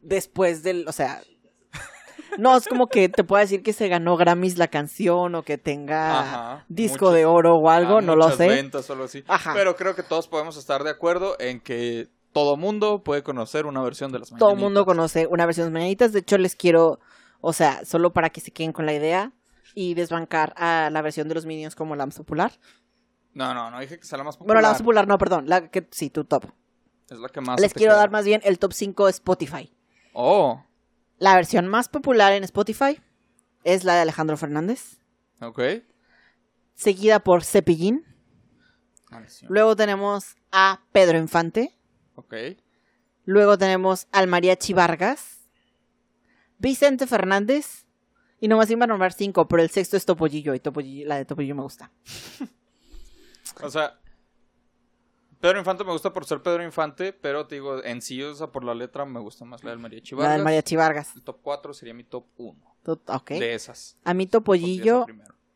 después del. O sea. No es como que te pueda decir que se ganó Grammys la canción o que tenga Ajá, disco muchas- de oro o algo, Ah, no lo sé. ventas o algo así. Ajá. Pero creo que todos podemos estar de acuerdo en que todo mundo puede conocer una versión de las Todo mañanitas. mundo conoce una versión de las mañanitas. De hecho, les quiero, o sea, solo para que se queden con la idea y desbancar a la versión de los Minions como la más popular. No, no, no dije que sea la más Bueno, popular. la más popular, no, perdón. La que, sí, tu top. Es la que más. Les quiero queda. dar más bien el top 5 de Spotify. Oh, La versión más popular en Spotify es la de Alejandro Fernández, ok. seguida por Cepillín. Luego tenemos a Pedro Infante. Ok. Luego tenemos al Mariachi Vargas. Vicente Fernández. Y nomás iba a nombrar cinco, pero el sexto es Topollillo. Y Topollillo, la de Topollillo me gusta. O sea, Pedro Infante me gusta por ser Pedro Infante, pero te digo, en sí, o sea, por la letra me gusta más la del Mariachi La Vargas. del Mariachi Vargas. El top 4 sería mi top 1 To- Ok. de esas. A mí Topollillo.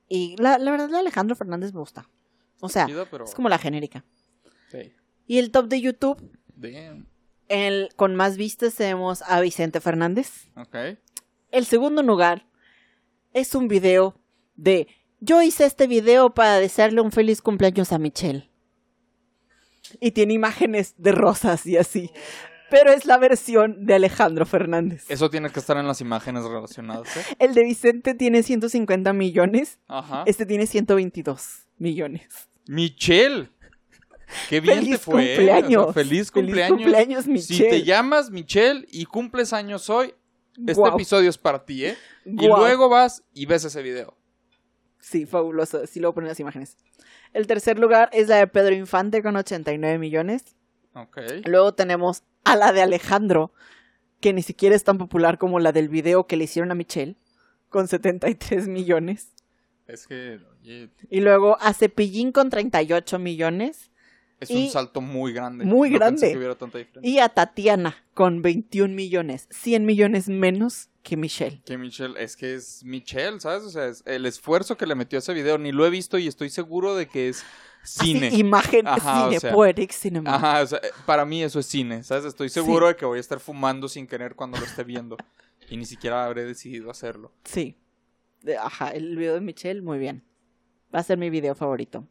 Y la, la verdad, la de Alejandro Fernández me gusta. O sea, pero- es como la genérica. Sí. Y el top de YouTube, Damn. el, con más vistas tenemos a Vicente Fernández. Ok. El segundo lugar es un video de yo hice este video para desearle un feliz cumpleaños a Michelle. Y tiene imágenes de rosas y así. Pero es la versión de Alejandro Fernández. Eso tiene que estar en las imágenes relacionadas, ¿eh? El de Vicente tiene 150 millones. Ajá. Este tiene 122 millones. Michelle. Qué bien ¡Feliz te fue. ¿eh? cumpleaños! O sea, feliz ¡Feliz cumpleaños. cumpleaños, Si Michelle! te llamas Michelle y cumples años hoy, este episodio es para ti, ¿eh? Y luego vas y ves ese video. Sí, fabuloso. Sí, luego ponen las imágenes. El tercer lugar es la de Pedro Infante con 89 millones. Ok. Luego tenemos a la de Alejandro, que ni siquiera es tan popular como la del video que le hicieron a Michelle, con 73 millones. Es que, oye, Y luego a Cepillín con 38 millones. Es Y- un salto muy grande. muy No pensé grande. que hubiera tanta diferencia. Y a Tatiana con 21 millones. 100 millones menos que Michelle. Que Michelle, es que es Michelle, ¿sabes? O sea, es el esfuerzo que le metió a ese video, ni lo he visto y estoy seguro de que es cine. Así, imagen, Ajá, o cine, sea, poetic cinema. Ajá, o sea, para mí eso es cine, ¿sabes? Estoy seguro de que voy a estar fumando sin querer cuando lo esté viendo. y ni siquiera habré decidido hacerlo. Sí. Ajá, el video de Michelle, muy bien. Va a ser mi video favorito.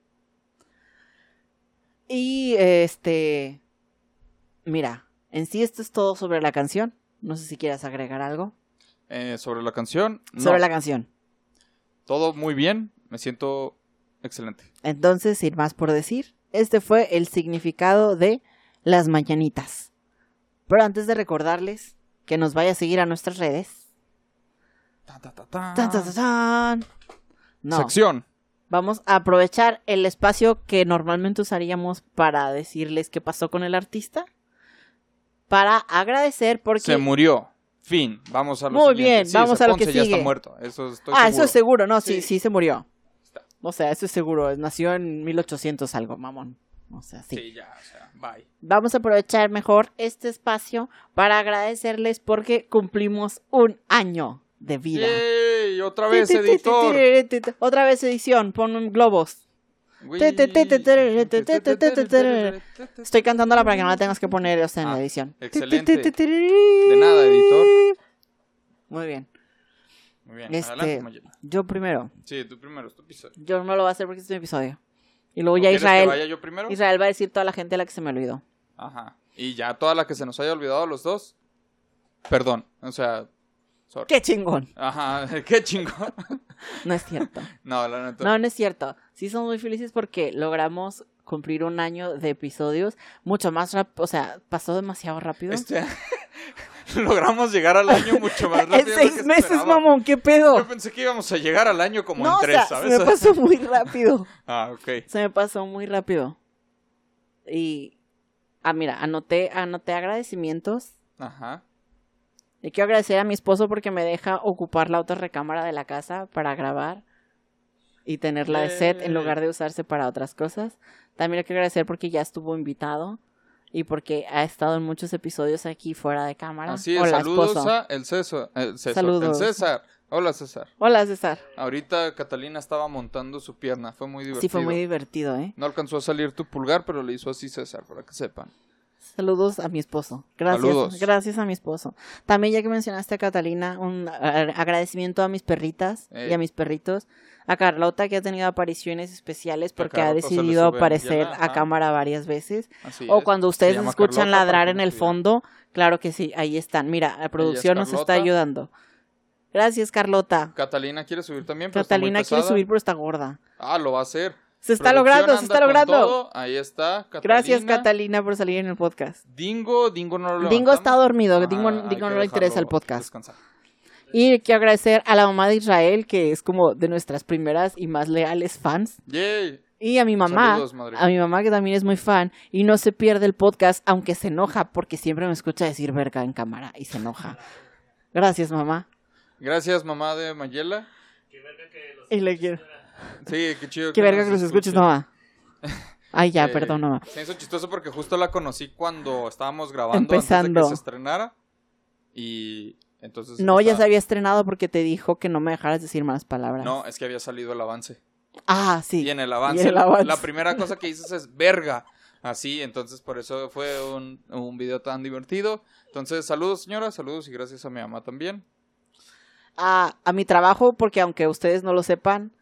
Y este. Mira, en sí esto es todo sobre la canción. No sé si quieras agregar algo. Eh, sobre la canción, no. Sobre la canción. todo muy bien, me siento excelente. Entonces, sin más por decir, este fue el significado de las mañanitas. Pero antes de recordarles que nos vaya a seguir a nuestras redes. Ta, ta, ta, ta. Tan, tan, tan, tan. No. Sección. Vamos a aprovechar el espacio que normalmente usaríamos para decirles qué pasó con el artista. Para agradecer porque... Se murió. Fin. Vamos a lo Muy siguiente. bien, Sí, vamos a lo que ya sigue. está muerto. Eso estoy ah, seguro. eso es seguro, no, sí, Sí. sí, se murió. Está. O sea, eso es seguro. Nació en 1800 algo, mamón. O sea, sí. Sí, ya, o sea, bye. Vamos a aprovechar mejor este espacio para agradecerles porque cumplimos un año de vida güey, otra vez editor. Otra vez edición, pon globos. Estoy cantándola para que no la tengas que poner en la edición. Excelente. De nada, editor. Muy bien. Muy bien. Este, Adelante, yo primero. Sí, tú primero, es tu episodio. Yo no lo voy a hacer porque es mi episodio. Y luego ya Israel. Israel va a decir toda la gente a la que se me olvidó. Ajá. Y ya toda la que se nos haya olvidado los dos. Perdón. O sea, sorry. ¡Qué chingón! Ajá. Qué chingón. No es cierto. No, la neta. No, no es cierto. Sí somos muy felices porque logramos cumplir un año de episodios mucho más rápido. O sea, pasó demasiado rápido. Este. Logramos llegar al año mucho más rápido. en seis meses, esperaba. mamón, ¿qué pedo? Yo pensé que íbamos a llegar al año como no, en o tres, sea, ¿sabes? se me pasó muy rápido. Ah, ok. Se me pasó muy rápido. Y. Ah, mira, anoté, anoté agradecimientos. Ajá. Le quiero agradecer a mi esposo porque me deja ocupar la otra recámara de la casa para grabar y tenerla de set en lugar de usarse para otras cosas. También le quiero agradecer porque ya estuvo invitado y porque ha estado en muchos episodios aquí fuera de cámara. Así es, Hola, saludos esposo. a el César. El César. Saludos. El César. Hola, César. Hola, César. Ahorita Catalina estaba montando su pierna. Fue muy divertido. Sí, fue muy divertido, ¿eh? No alcanzó a salir tu pulgar, pero le hizo así César, para que sepan. Saludos a mi esposo. Gracias. Saludos. Gracias a mi esposo. También ya que mencionaste a Catalina, un agradecimiento a mis perritas y a mis perritos. A Carlota que ha tenido apariciones especiales porque ha decidido aparecer a cámara varias veces. Así O es. cuando ustedes escuchan Carlota, ladrar en el fondo, claro que sí, ahí están. Mira, la producción nos está ayudando. Gracias, Carlota. Catalina quiere subir también, pero está muy Catalina quiere subir, pero está gorda. Ah, lo va a hacer. Se está logrando, se está logrando. todo. Ahí está, Catalina. Gracias, Catalina, por salir en el podcast. Dingo, Dingo no lo Dingo está dormido, Ajá, Dingo, Dingo no le interesa el podcast. descansar. Y quiero agradecer a la mamá de Israel, que es como de nuestras primeras y más leales fans. Yay. Y a mi mamá, Saludos, a mi mamá que también es muy fan y no se pierde el podcast, aunque se enoja porque siempre me escucha decir verga en cámara y se enoja. Gracias, mamá. Gracias, mamá de Mayela. Qué verga que los Y le quiero. Sí, qué chido. Qué verga que los escuches, mamá. Ay, ya, Eh, perdón, mamá. Se hizo chistoso porque justo la conocí cuando estábamos grabando antes de Empezando. que se estrenara. Y entonces... No, ya se había estrenado porque te dijo que no me dejaras decir más palabras. No, es que había salido el avance. Ah, sí. Y en el avance, Y el avance. la primera cosa que dices es verga. Así, entonces por eso fue un, un video tan divertido. Entonces, saludos señora, saludos y gracias a mi mamá también. a, a mi trabajo, porque aunque ustedes no lo sepan,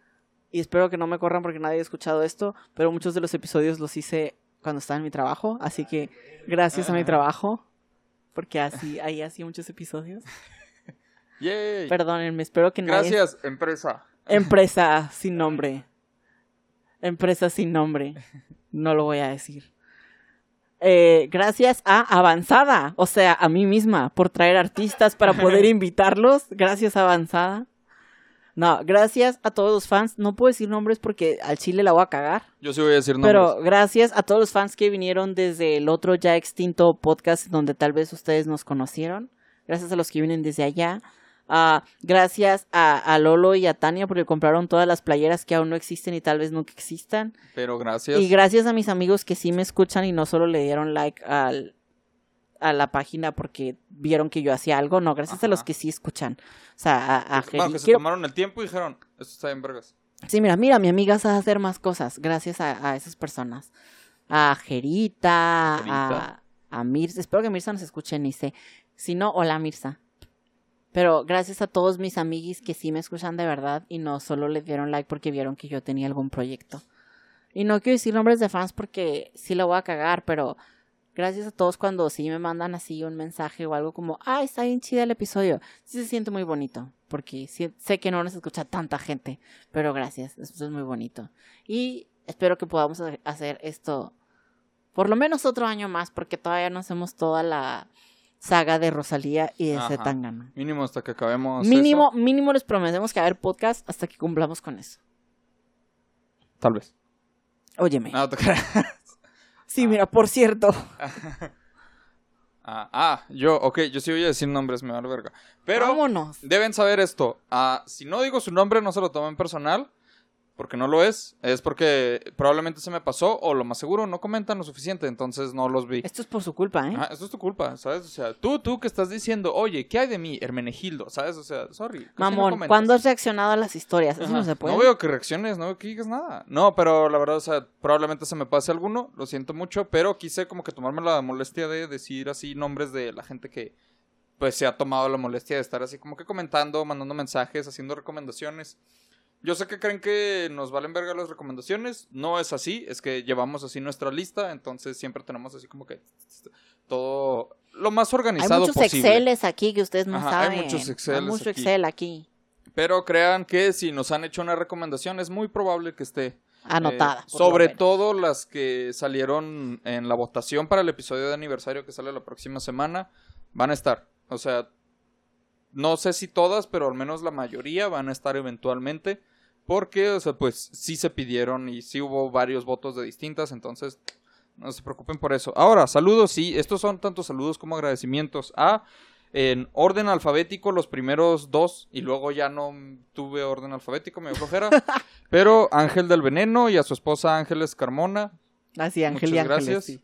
y espero que no me corran porque nadie ha escuchado esto, pero muchos de los episodios los hice cuando estaba en mi trabajo, así que gracias a mi trabajo, porque así, ahí hacía muchos episodios. Yay. Perdónenme, espero que nadie... Gracias, empresa. Empresa sin nombre. Empresa sin nombre. No lo voy a decir. Eh, gracias a Avanzada, o sea, a mí misma, por traer artistas para poder invitarlos. Gracias, Avanzada. No, gracias a todos los fans. No puedo decir nombres porque al chile la voy a cagar. Yo sí voy a decir nombres. Pero gracias a todos los fans que vinieron desde el otro ya extinto podcast donde tal vez ustedes nos conocieron. Gracias a los que vienen desde allá. Ah, gracias a, a Lolo y a Tania porque compraron todas las playeras que aún no existen y tal vez nunca existan. Pero gracias. Y gracias a mis amigos que sí me escuchan y no solo le dieron like al, a la página porque vieron que yo hacía algo. No, gracias a los que sí escucan. O sea, a, a Bueno, Jeri- que se tomaron el tiempo y dijeron, esto está en vergas. Sí, mira, mira, mi amiga sabe hacer más cosas gracias a, a esas personas. A Jerita, Jerita. a, a Mirza. Espero que Mirza nos escuche, ni sé. Si no, hola Mirza. Pero gracias a todos mis amiguis que sí me escuchan de verdad y no solo le dieron like porque vieron que yo tenía algún proyecto. Y no quiero decir nombres de fans porque sí lo voy a cagar, pero gracias a todos cuando sí me mandan así un mensaje o algo como, ah, está bien chida el episodio. Sí se siente muy bonito, porque sí- sé que no nos escucha tanta gente, pero gracias, esto es muy bonito. Y espero que podamos ha- hacer esto por lo menos otro año más, porque todavía no hacemos toda la saga de Rosalía y de. Zetangana. Mínimo hasta que acabemos Mínimo, eso. mínimo les prometemos que va a haber podcast hasta que cumplamos con eso. Tal vez. Óyeme. No, Sí, mira, por cierto. Ah, ah, yo, ok, yo sí voy a decir nombres, me vale verga. Pero Vámonos. deben saber esto. ah, si no digo su nombre, no se lo tomen personal. Porque no lo es. Es porque probablemente se me pasó. O lo más seguro, no comentan lo suficiente. Entonces no los vi. Esto es por su culpa, ¿eh? Ah, eso es tu culpa, ¿sabes? O sea, tú, tú que estás diciendo, oye, ¿qué hay de mí, Hermenegildo? ¿Sabes? O sea, sorry. no Mamón. ¿cuándo has reaccionado a las historias? Eso Ajá. no se puede. No veo que reacciones, no veo que digas nada. No, pero la verdad, o sea, probablemente se me pase alguno, lo siento mucho, pero quise como que tomarme la molestia de decir así nombres de la gente que pues se ha tomado la molestia de estar así como que comentando, mandando mensajes, haciendo recomendaciones. Yo sé que creen que nos valen verga las recomendaciones, no es así, es que llevamos así nuestra lista, entonces siempre tenemos así como que todo lo más Hay organizado muchos posible. Exceles aquí que ustedes no Ajá, hay saben. muchos Hay Exceles mucho aquí. Excel aquí. Pero crean que si nos han hecho una recomendación es muy probable que esté Anotada. eh, sobre todo las que salieron en la votación para el episodio de aniversario que sale la próxima semana, van a estar. O sea, no sé si todas, pero al menos la mayoría van a estar eventualmente. Porque, o sea, pues sí se pidieron y sí hubo varios votos de distintas, entonces no se preocupen por eso. Ahora, saludos, sí, estos son tanto saludos como agradecimientos a en orden alfabético los primeros dos y luego ya no tuve orden alfabético, me flojera. pero Ángel del Veneno y a su esposa Ángeles Carmona. Así, Ángel y Ángeles. gracias. sí.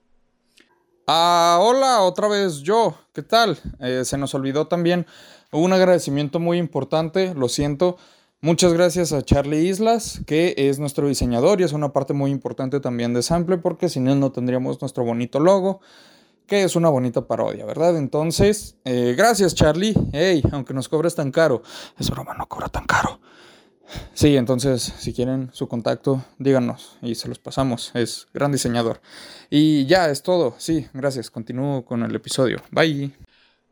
Ah, hola, otra vez yo. ¿Qué tal? Eh, se nos olvidó también un agradecimiento muy importante, lo siento. Muchas gracias a Charlie Islas, que es nuestro diseñador y es una parte muy importante también de Sample, porque sin él no tendríamos nuestro bonito logo, que es una bonita parodia, ¿verdad? Entonces, eh, gracias Charlie. Hey, aunque nos cobres tan caro. Es broma, no cobra tan caro. Sí, entonces, si quieren su contacto, díganos y se los pasamos. Es gran diseñador. Y ya, es todo. Sí, gracias. Continúo con el episodio. Bye.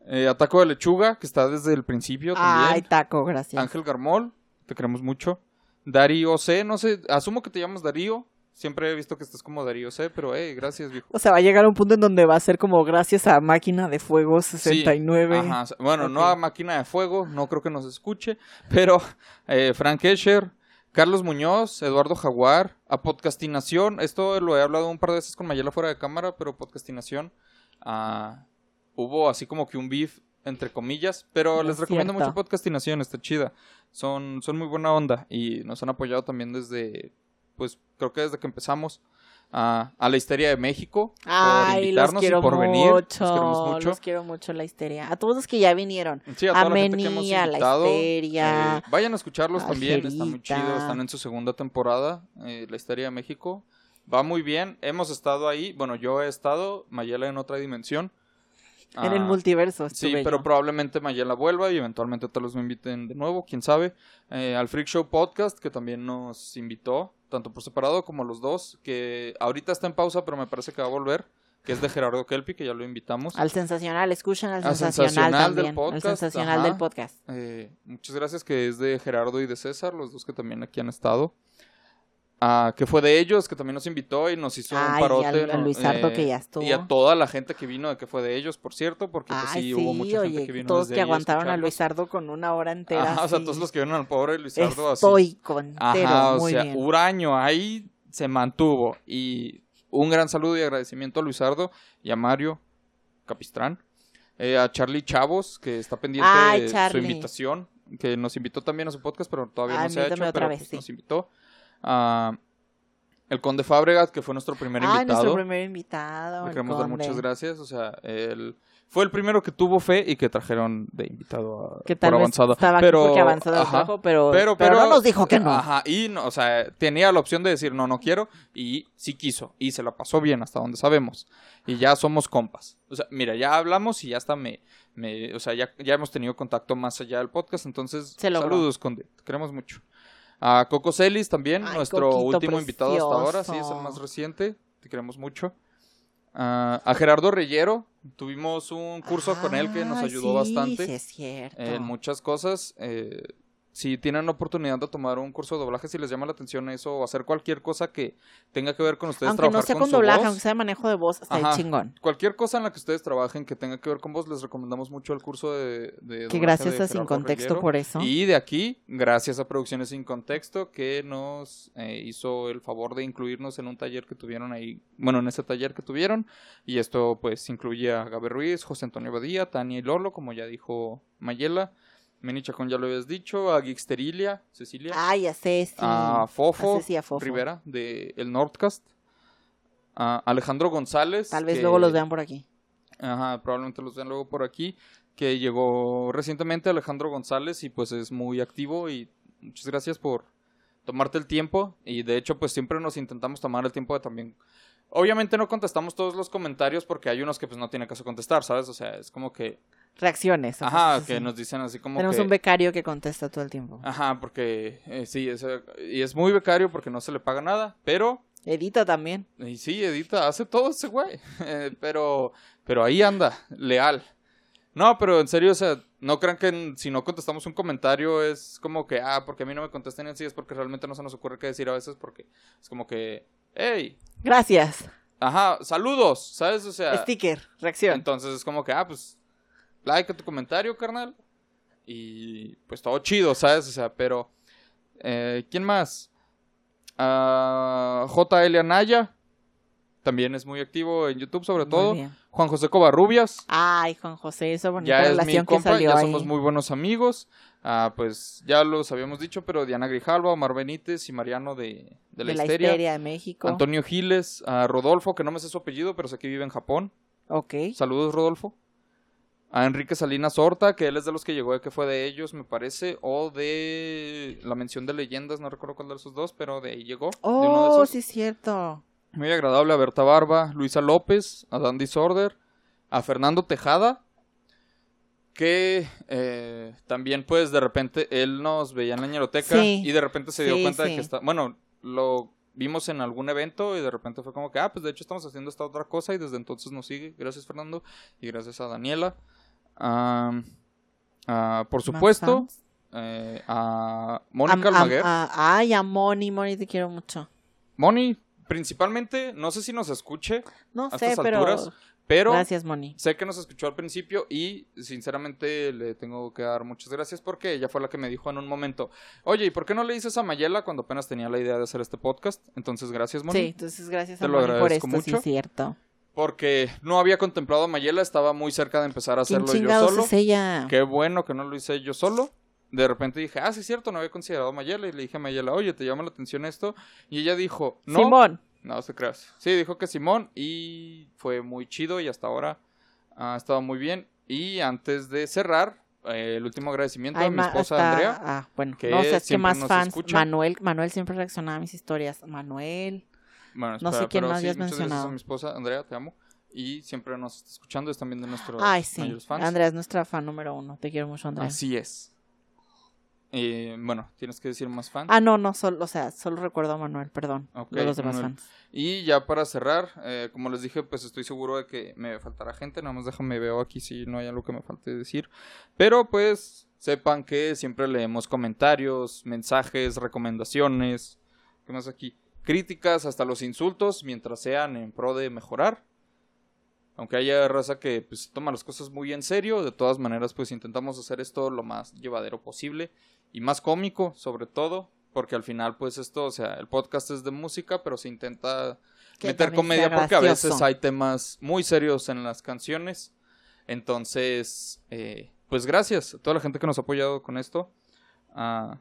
Eh, Ataco de Lechuga, que está desde el principio también. Ay, taco, gracias. Ángel Garmol, te queremos mucho. Darío C, no sé, asumo que te llamas Darío. Siempre he visto que estás como Darío C, pero hey, gracias, viejo. O sea, va a llegar un punto en donde va a ser como gracias a Máquina de Fuego 69. Sí, ajá. Bueno, no a Máquina de Fuego, no creo que nos escuche, pero eh, Frank Escher, Carlos Muñoz, Eduardo Jaguar, a Podcastinación, esto lo he hablado un par de veces con Mayela fuera de cámara, pero Podcastinación, ah, hubo así como que un beef entre comillas, pero No les es recomiendo cierto. mucho Podcastinación, está chida, son, son muy buena onda y nos han apoyado también desde, pues creo que desde que empezamos. ah, a la histeria de México por los invitarnos quiero y por mucho. venir. Los queremos mucho. Los quiero mucho la histeria. A todos los que ya vinieron. Sí, a toda A la gente que hemos Meni, a la histeria. eh, vayan a escucharlos a también, están muy chidos, están en su segunda temporada, eh, la historia de México. Va muy bien, hemos estado ahí, bueno, yo he estado, Mayela en otra dimensión. en el Ah, multiverso. Sí, pero yo. probablemente Mayela vuelva y eventualmente tal vez me inviten de nuevo, quién sabe. Eh, al Freak Show Podcast, que también nos invitó, tanto por separado como los dos, que ahorita está en pausa, pero me parece que va a volver, que es de Gerardo Kelpi, que ya lo invitamos. Al sensacional, escuchen al Al sensacional, sensacional del podcast, al sensacional ajá. del podcast. Eh, muchas gracias, que es de Gerardo y de César, los dos que también aquí han estado. Ah, que fue de ellos, que también nos invitó y nos hizo un parote. al- al ¿no? Luis Ardo, que ya estuvo. Y a toda la gente que vino de que fue de ellos, por cierto, porque pues, sí, sí, hubo mucha gente oye, que vino todos desde que a aguantaron a escucharnos. Luis Ardo con una hora entera. Ajá, o sea, todos los que vieron al pobre Luis Ardo así. Estoico, entero, Ajá, o muy sea, bien. huraño, ahí se mantuvo. Y un gran saludo y agradecimiento a Luis Ardo y a Mario Capistrán. Eh, a Charlie Chavos, que está pendiente Ay, de su invitación, que nos invitó también a su podcast, pero todavía no se ha hecho, pero vez, pues, sí. nos invitó. A el Conde Fábregas, que fue nuestro primer invitado. nuestro primer invitado. Le queremos dar muchas gracias. O sea, él fue el primero que tuvo fe y que trajeron de invitado a, Que tal por avanzado. estaba pero, porque avanzado lo ajá. trajo, pero, pero, pero, pero, no nos dijo que no. Ajá, y no, o sea, tenía la opción de decir no, no quiero, y sí quiso, y se la pasó bien hasta donde sabemos. Y ya somos compas. O sea, mira, ya hablamos y ya hasta me, me o sea, ya, ya hemos tenido contacto más allá del podcast, entonces Se saludos, Conde, te queremos mucho. A Coco Celis también, Ay, nuestro Coquito último invitado hasta ahora, sí, es el más reciente, te queremos mucho. A Gerardo Reyero, tuvimos un curso con él que nos Ay, ayudó sí, bastante Sí, es cierto. en muchas cosas. eh, si tienen la oportunidad de tomar un curso de doblaje, si les llama la atención eso, o hacer cualquier cosa que tenga que ver con ustedes aunque no trabajar sea con, doblaje, voz, aunque sea de manejo de voz, está Ajá. chingón. cualquier cosa en la que ustedes trabajen que tenga que ver con voz, les recomendamos mucho el curso de, de Que gracias de a Sin Contexto por eso. Y de aquí, gracias a Producciones Sin Contexto, que nos eh, hizo el favor de incluirnos en un taller que tuvieron ahí, bueno, en ese taller que tuvieron. Y esto pues incluye a Gabe Ruiz, José Antonio Badía, Tania y Lolo, como ya dijo Mayela. Meni Chacón ya lo habías dicho, a Gixterilia, Cecilia, Ay, a Ceci. a Fofo, A Ceci, a Fofo. Rivera, de el Nordcast, a Alejandro González. Tal vez que- luego los vean por aquí. Ajá, probablemente los vean luego por aquí. Que llegó recientemente Alejandro González y pues es muy activo y muchas gracias por tomarte el tiempo. Y de hecho pues siempre nos intentamos tomar el tiempo de también... Obviamente no contestamos todos los comentarios porque hay unos que pues no tiene caso contestar, ¿sabes? O sea, es como que... Reacciones. Ajá, que nos dicen así como Tenemos que... un becario que contesta todo el tiempo. Ajá, porque eh, sí, es, y es muy becario porque no se le paga nada, pero Edita también. y sí, edita, hace todo ese güey. Eh, pero, pero ahí anda, leal. No, pero en serio, o sea, no crean que si no contestamos un comentario es como que, ah, porque a mí no me contestan así, es porque realmente no se nos ocurre qué decir a veces, porque es como que, hey, Gracias. ajá, saludos, ¿sabes? O sea, Sticker, reacción. entonces es como que, ah, pues, like a tu comentario, carnal. Y pues todo chido, ¿sabes? O sea, pero, eh, ¿quién más? Ah, JL Anaya, también es muy activo en YouTube, sobre Muy todo. bien. Juan José Covarrubias, Ay, Juan José, esa bonita ya es mi relación que compa, salió ya ahí. somos muy buenos amigos. Ah, pues ya los habíamos dicho, pero Diana Grijalva, Omar Benítez y Mariano de, de la, de la Histeria. histeria de México. Antonio Giles, a Rodolfo, que no me sé su apellido, pero sé que vive en Japón. Ok. Saludos, Rodolfo. A Enrique Salinas Horta, que él es de los que llegó de que fue de ellos, me parece, o de la mención de leyendas, no recuerdo cuál de esos dos, pero de ahí llegó. de uno de Oh, esos. sí cierto. Muy agradable a Berta Barba, Luisa López, a Dan Disorder, a Fernando Tejada, que eh, también pues de repente él nos veía en la ñeroteca Sí. y de repente se dio Sí, cuenta de que está, bueno, lo vimos en algún evento y de repente fue como que, ah, pues de hecho estamos haciendo esta otra cosa y desde entonces nos sigue. Gracias Fernando y gracias a Daniela. Ah, por supuesto, eh, a Mónica Almaguer. a- ay, a Moni, Moni, te quiero mucho. Moni, principalmente, no sé si nos escuche, No A sé, estas pero alturas, pero gracias, Moni. sé que nos escuchó al principio y sinceramente le tengo que dar muchas gracias porque ella fue la que me dijo en un momento, oye, ¿y por qué no le dices a Mayela cuando apenas tenía la idea de hacer este podcast? Entonces, gracias, Moni. Sí, entonces gracias Te a lo Moni por esto, sí mucho. es cierto. Porque no había contemplado a Mayela, estaba muy cerca de empezar a ¿Quién hacerlo yo solo. es ella? Qué bueno que no lo hice yo solo. De repente dije, ah, sí es cierto, no había considerado a Mayela. Y le dije a Mayela, oye, ¿te llama la atención esto? Y ella dijo, no. Simón. No, se creas. Sí, dijo que Simón y fue muy chido y hasta ahora ha estado muy bien. Y antes de cerrar, eh, el último agradecimiento Ay, a mi esposa hasta- Andrea. Ah, bueno, que no sé, es que más fans. escucha. Manuel, Manuel siempre reaccionaba a mis historias. Manuel. Bueno, no sé espera, quién pero más sí, muchas mencionado. gracias a mi esposa Andrea, te amo. Y siempre nos está escuchando, es también de nuestros Ay, sí. mayores fans. Andrea es nuestra fan número uno. Te quiero mucho, Andrea. Así es. Eh, bueno, tienes que decir más fans. Ah, no, no, solo, o sea, solo recuerdo a Manuel, perdón. De los demás Manuel. fans. Y ya para cerrar, eh, como les dije, pues estoy seguro de que me faltará gente. Nada más déjame veo aquí si no hay algo que me falte decir. Pero pues sepan que siempre leemos comentarios, mensajes, recomendaciones. ¿Qué más aquí? Críticas, hasta los insultos, mientras sean en pro de mejorar. Aunque haya raza que pues toma las cosas muy en serio, de todas maneras pues intentamos hacer esto lo más llevadero posible y más cómico sobre todo, porque al final pues esto, o sea, el podcast es de música, pero se intenta Que meter comedia porque a veces hay temas muy serios en las canciones. Entonces, eh, pues gracias a toda la gente que nos ha apoyado con esto. Ah,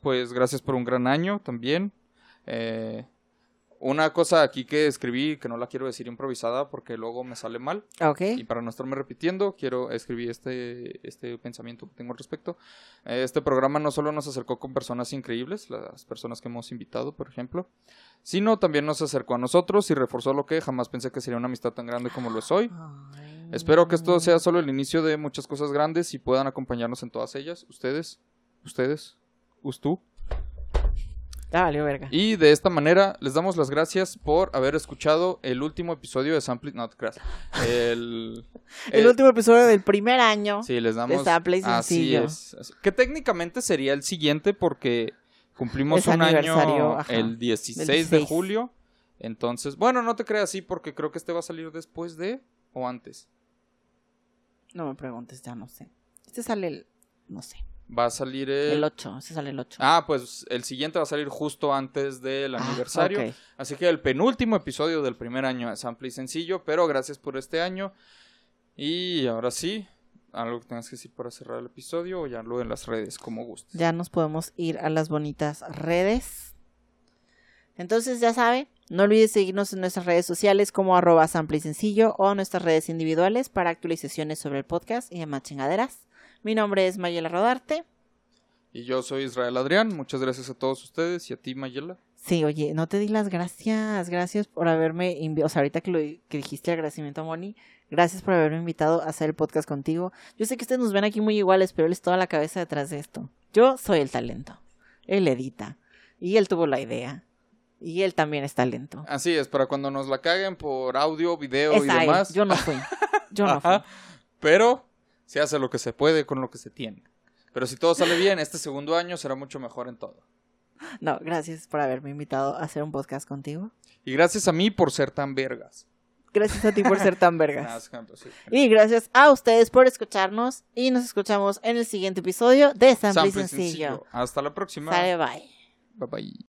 pues gracias por un gran año también. Eh, una cosa aquí que escribí, que no la quiero decir improvisada porque luego me sale mal. Ok. Y para no estarme repitiendo, quiero escribir este, este pensamiento que tengo al respecto. Este programa no solo nos acercó con personas increíbles, las personas que hemos invitado, por ejemplo, sino también nos acercó a nosotros y reforzó lo que jamás pensé que sería una amistad tan grande como lo es hoy. Ay. Espero que esto sea solo el inicio de muchas cosas grandes y puedan acompañarnos en todas ellas. Ustedes, ustedes, us verga. Y de esta manera les damos las gracias por haber escuchado el último episodio de Sample. No, te creas. El, El último episodio del primer año. Sí, les damos. de Sample Así es. así- Que técnicamente sería el siguiente porque cumplimos Es un año ajá, el 16, del de 16. julio. Entonces, bueno, no te creas así porque creo que este va a salir después de o antes. No me preguntes, ya no sé. Este sale el. No sé. Va a salir el. El 8. Este sale el 8. Ah, pues el siguiente va a salir justo antes del aniversario. Ah, ok. Así que el penúltimo episodio del primer año es amplio y sencillo, pero gracias por este año. Y ahora sí, algo que tengas que decir para cerrar el episodio o ya lo en las redes, como gustes. Ya nos podemos ir a las bonitas redes. Entonces, ya sabe, no olvides seguirnos en nuestras redes sociales como arroba sample y sencillo o nuestras redes individuales para actualizaciones sobre el podcast y demás chingaderas. Mi nombre es Mayela Rodarte. Y yo soy Israel Adrián. Muchas gracias a todos ustedes y a ti, Mayela. Sí, oye, no te di las gracias. Gracias por haberme invitado. O sea, ahorita que, lo, que dijiste agradecimiento a Moni, gracias por haberme invitado a hacer el podcast contigo. Yo sé que ustedes nos ven aquí muy iguales, pero él es toda la cabeza detrás de esto. Yo soy el talento. Él edita. Y él tuvo la idea. Y él también es talento. Así es, para cuando nos la caguen por audio, video y él. demás. Yo no fui. Yo no fui. Pero se hace lo que se puede con lo que se tiene. Pero si todo sale bien, este segundo año será mucho mejor en todo. No, gracias por haberme invitado a hacer un podcast contigo. Y gracias a mí por ser tan vergas. Gracias a ti por ser tan vergas. Y gracias a ustedes por escucharnos. Y nos escuchamos en el siguiente episodio de Sample Sample y Sencillo. Hasta la próxima. Sale, bye. Bye bye.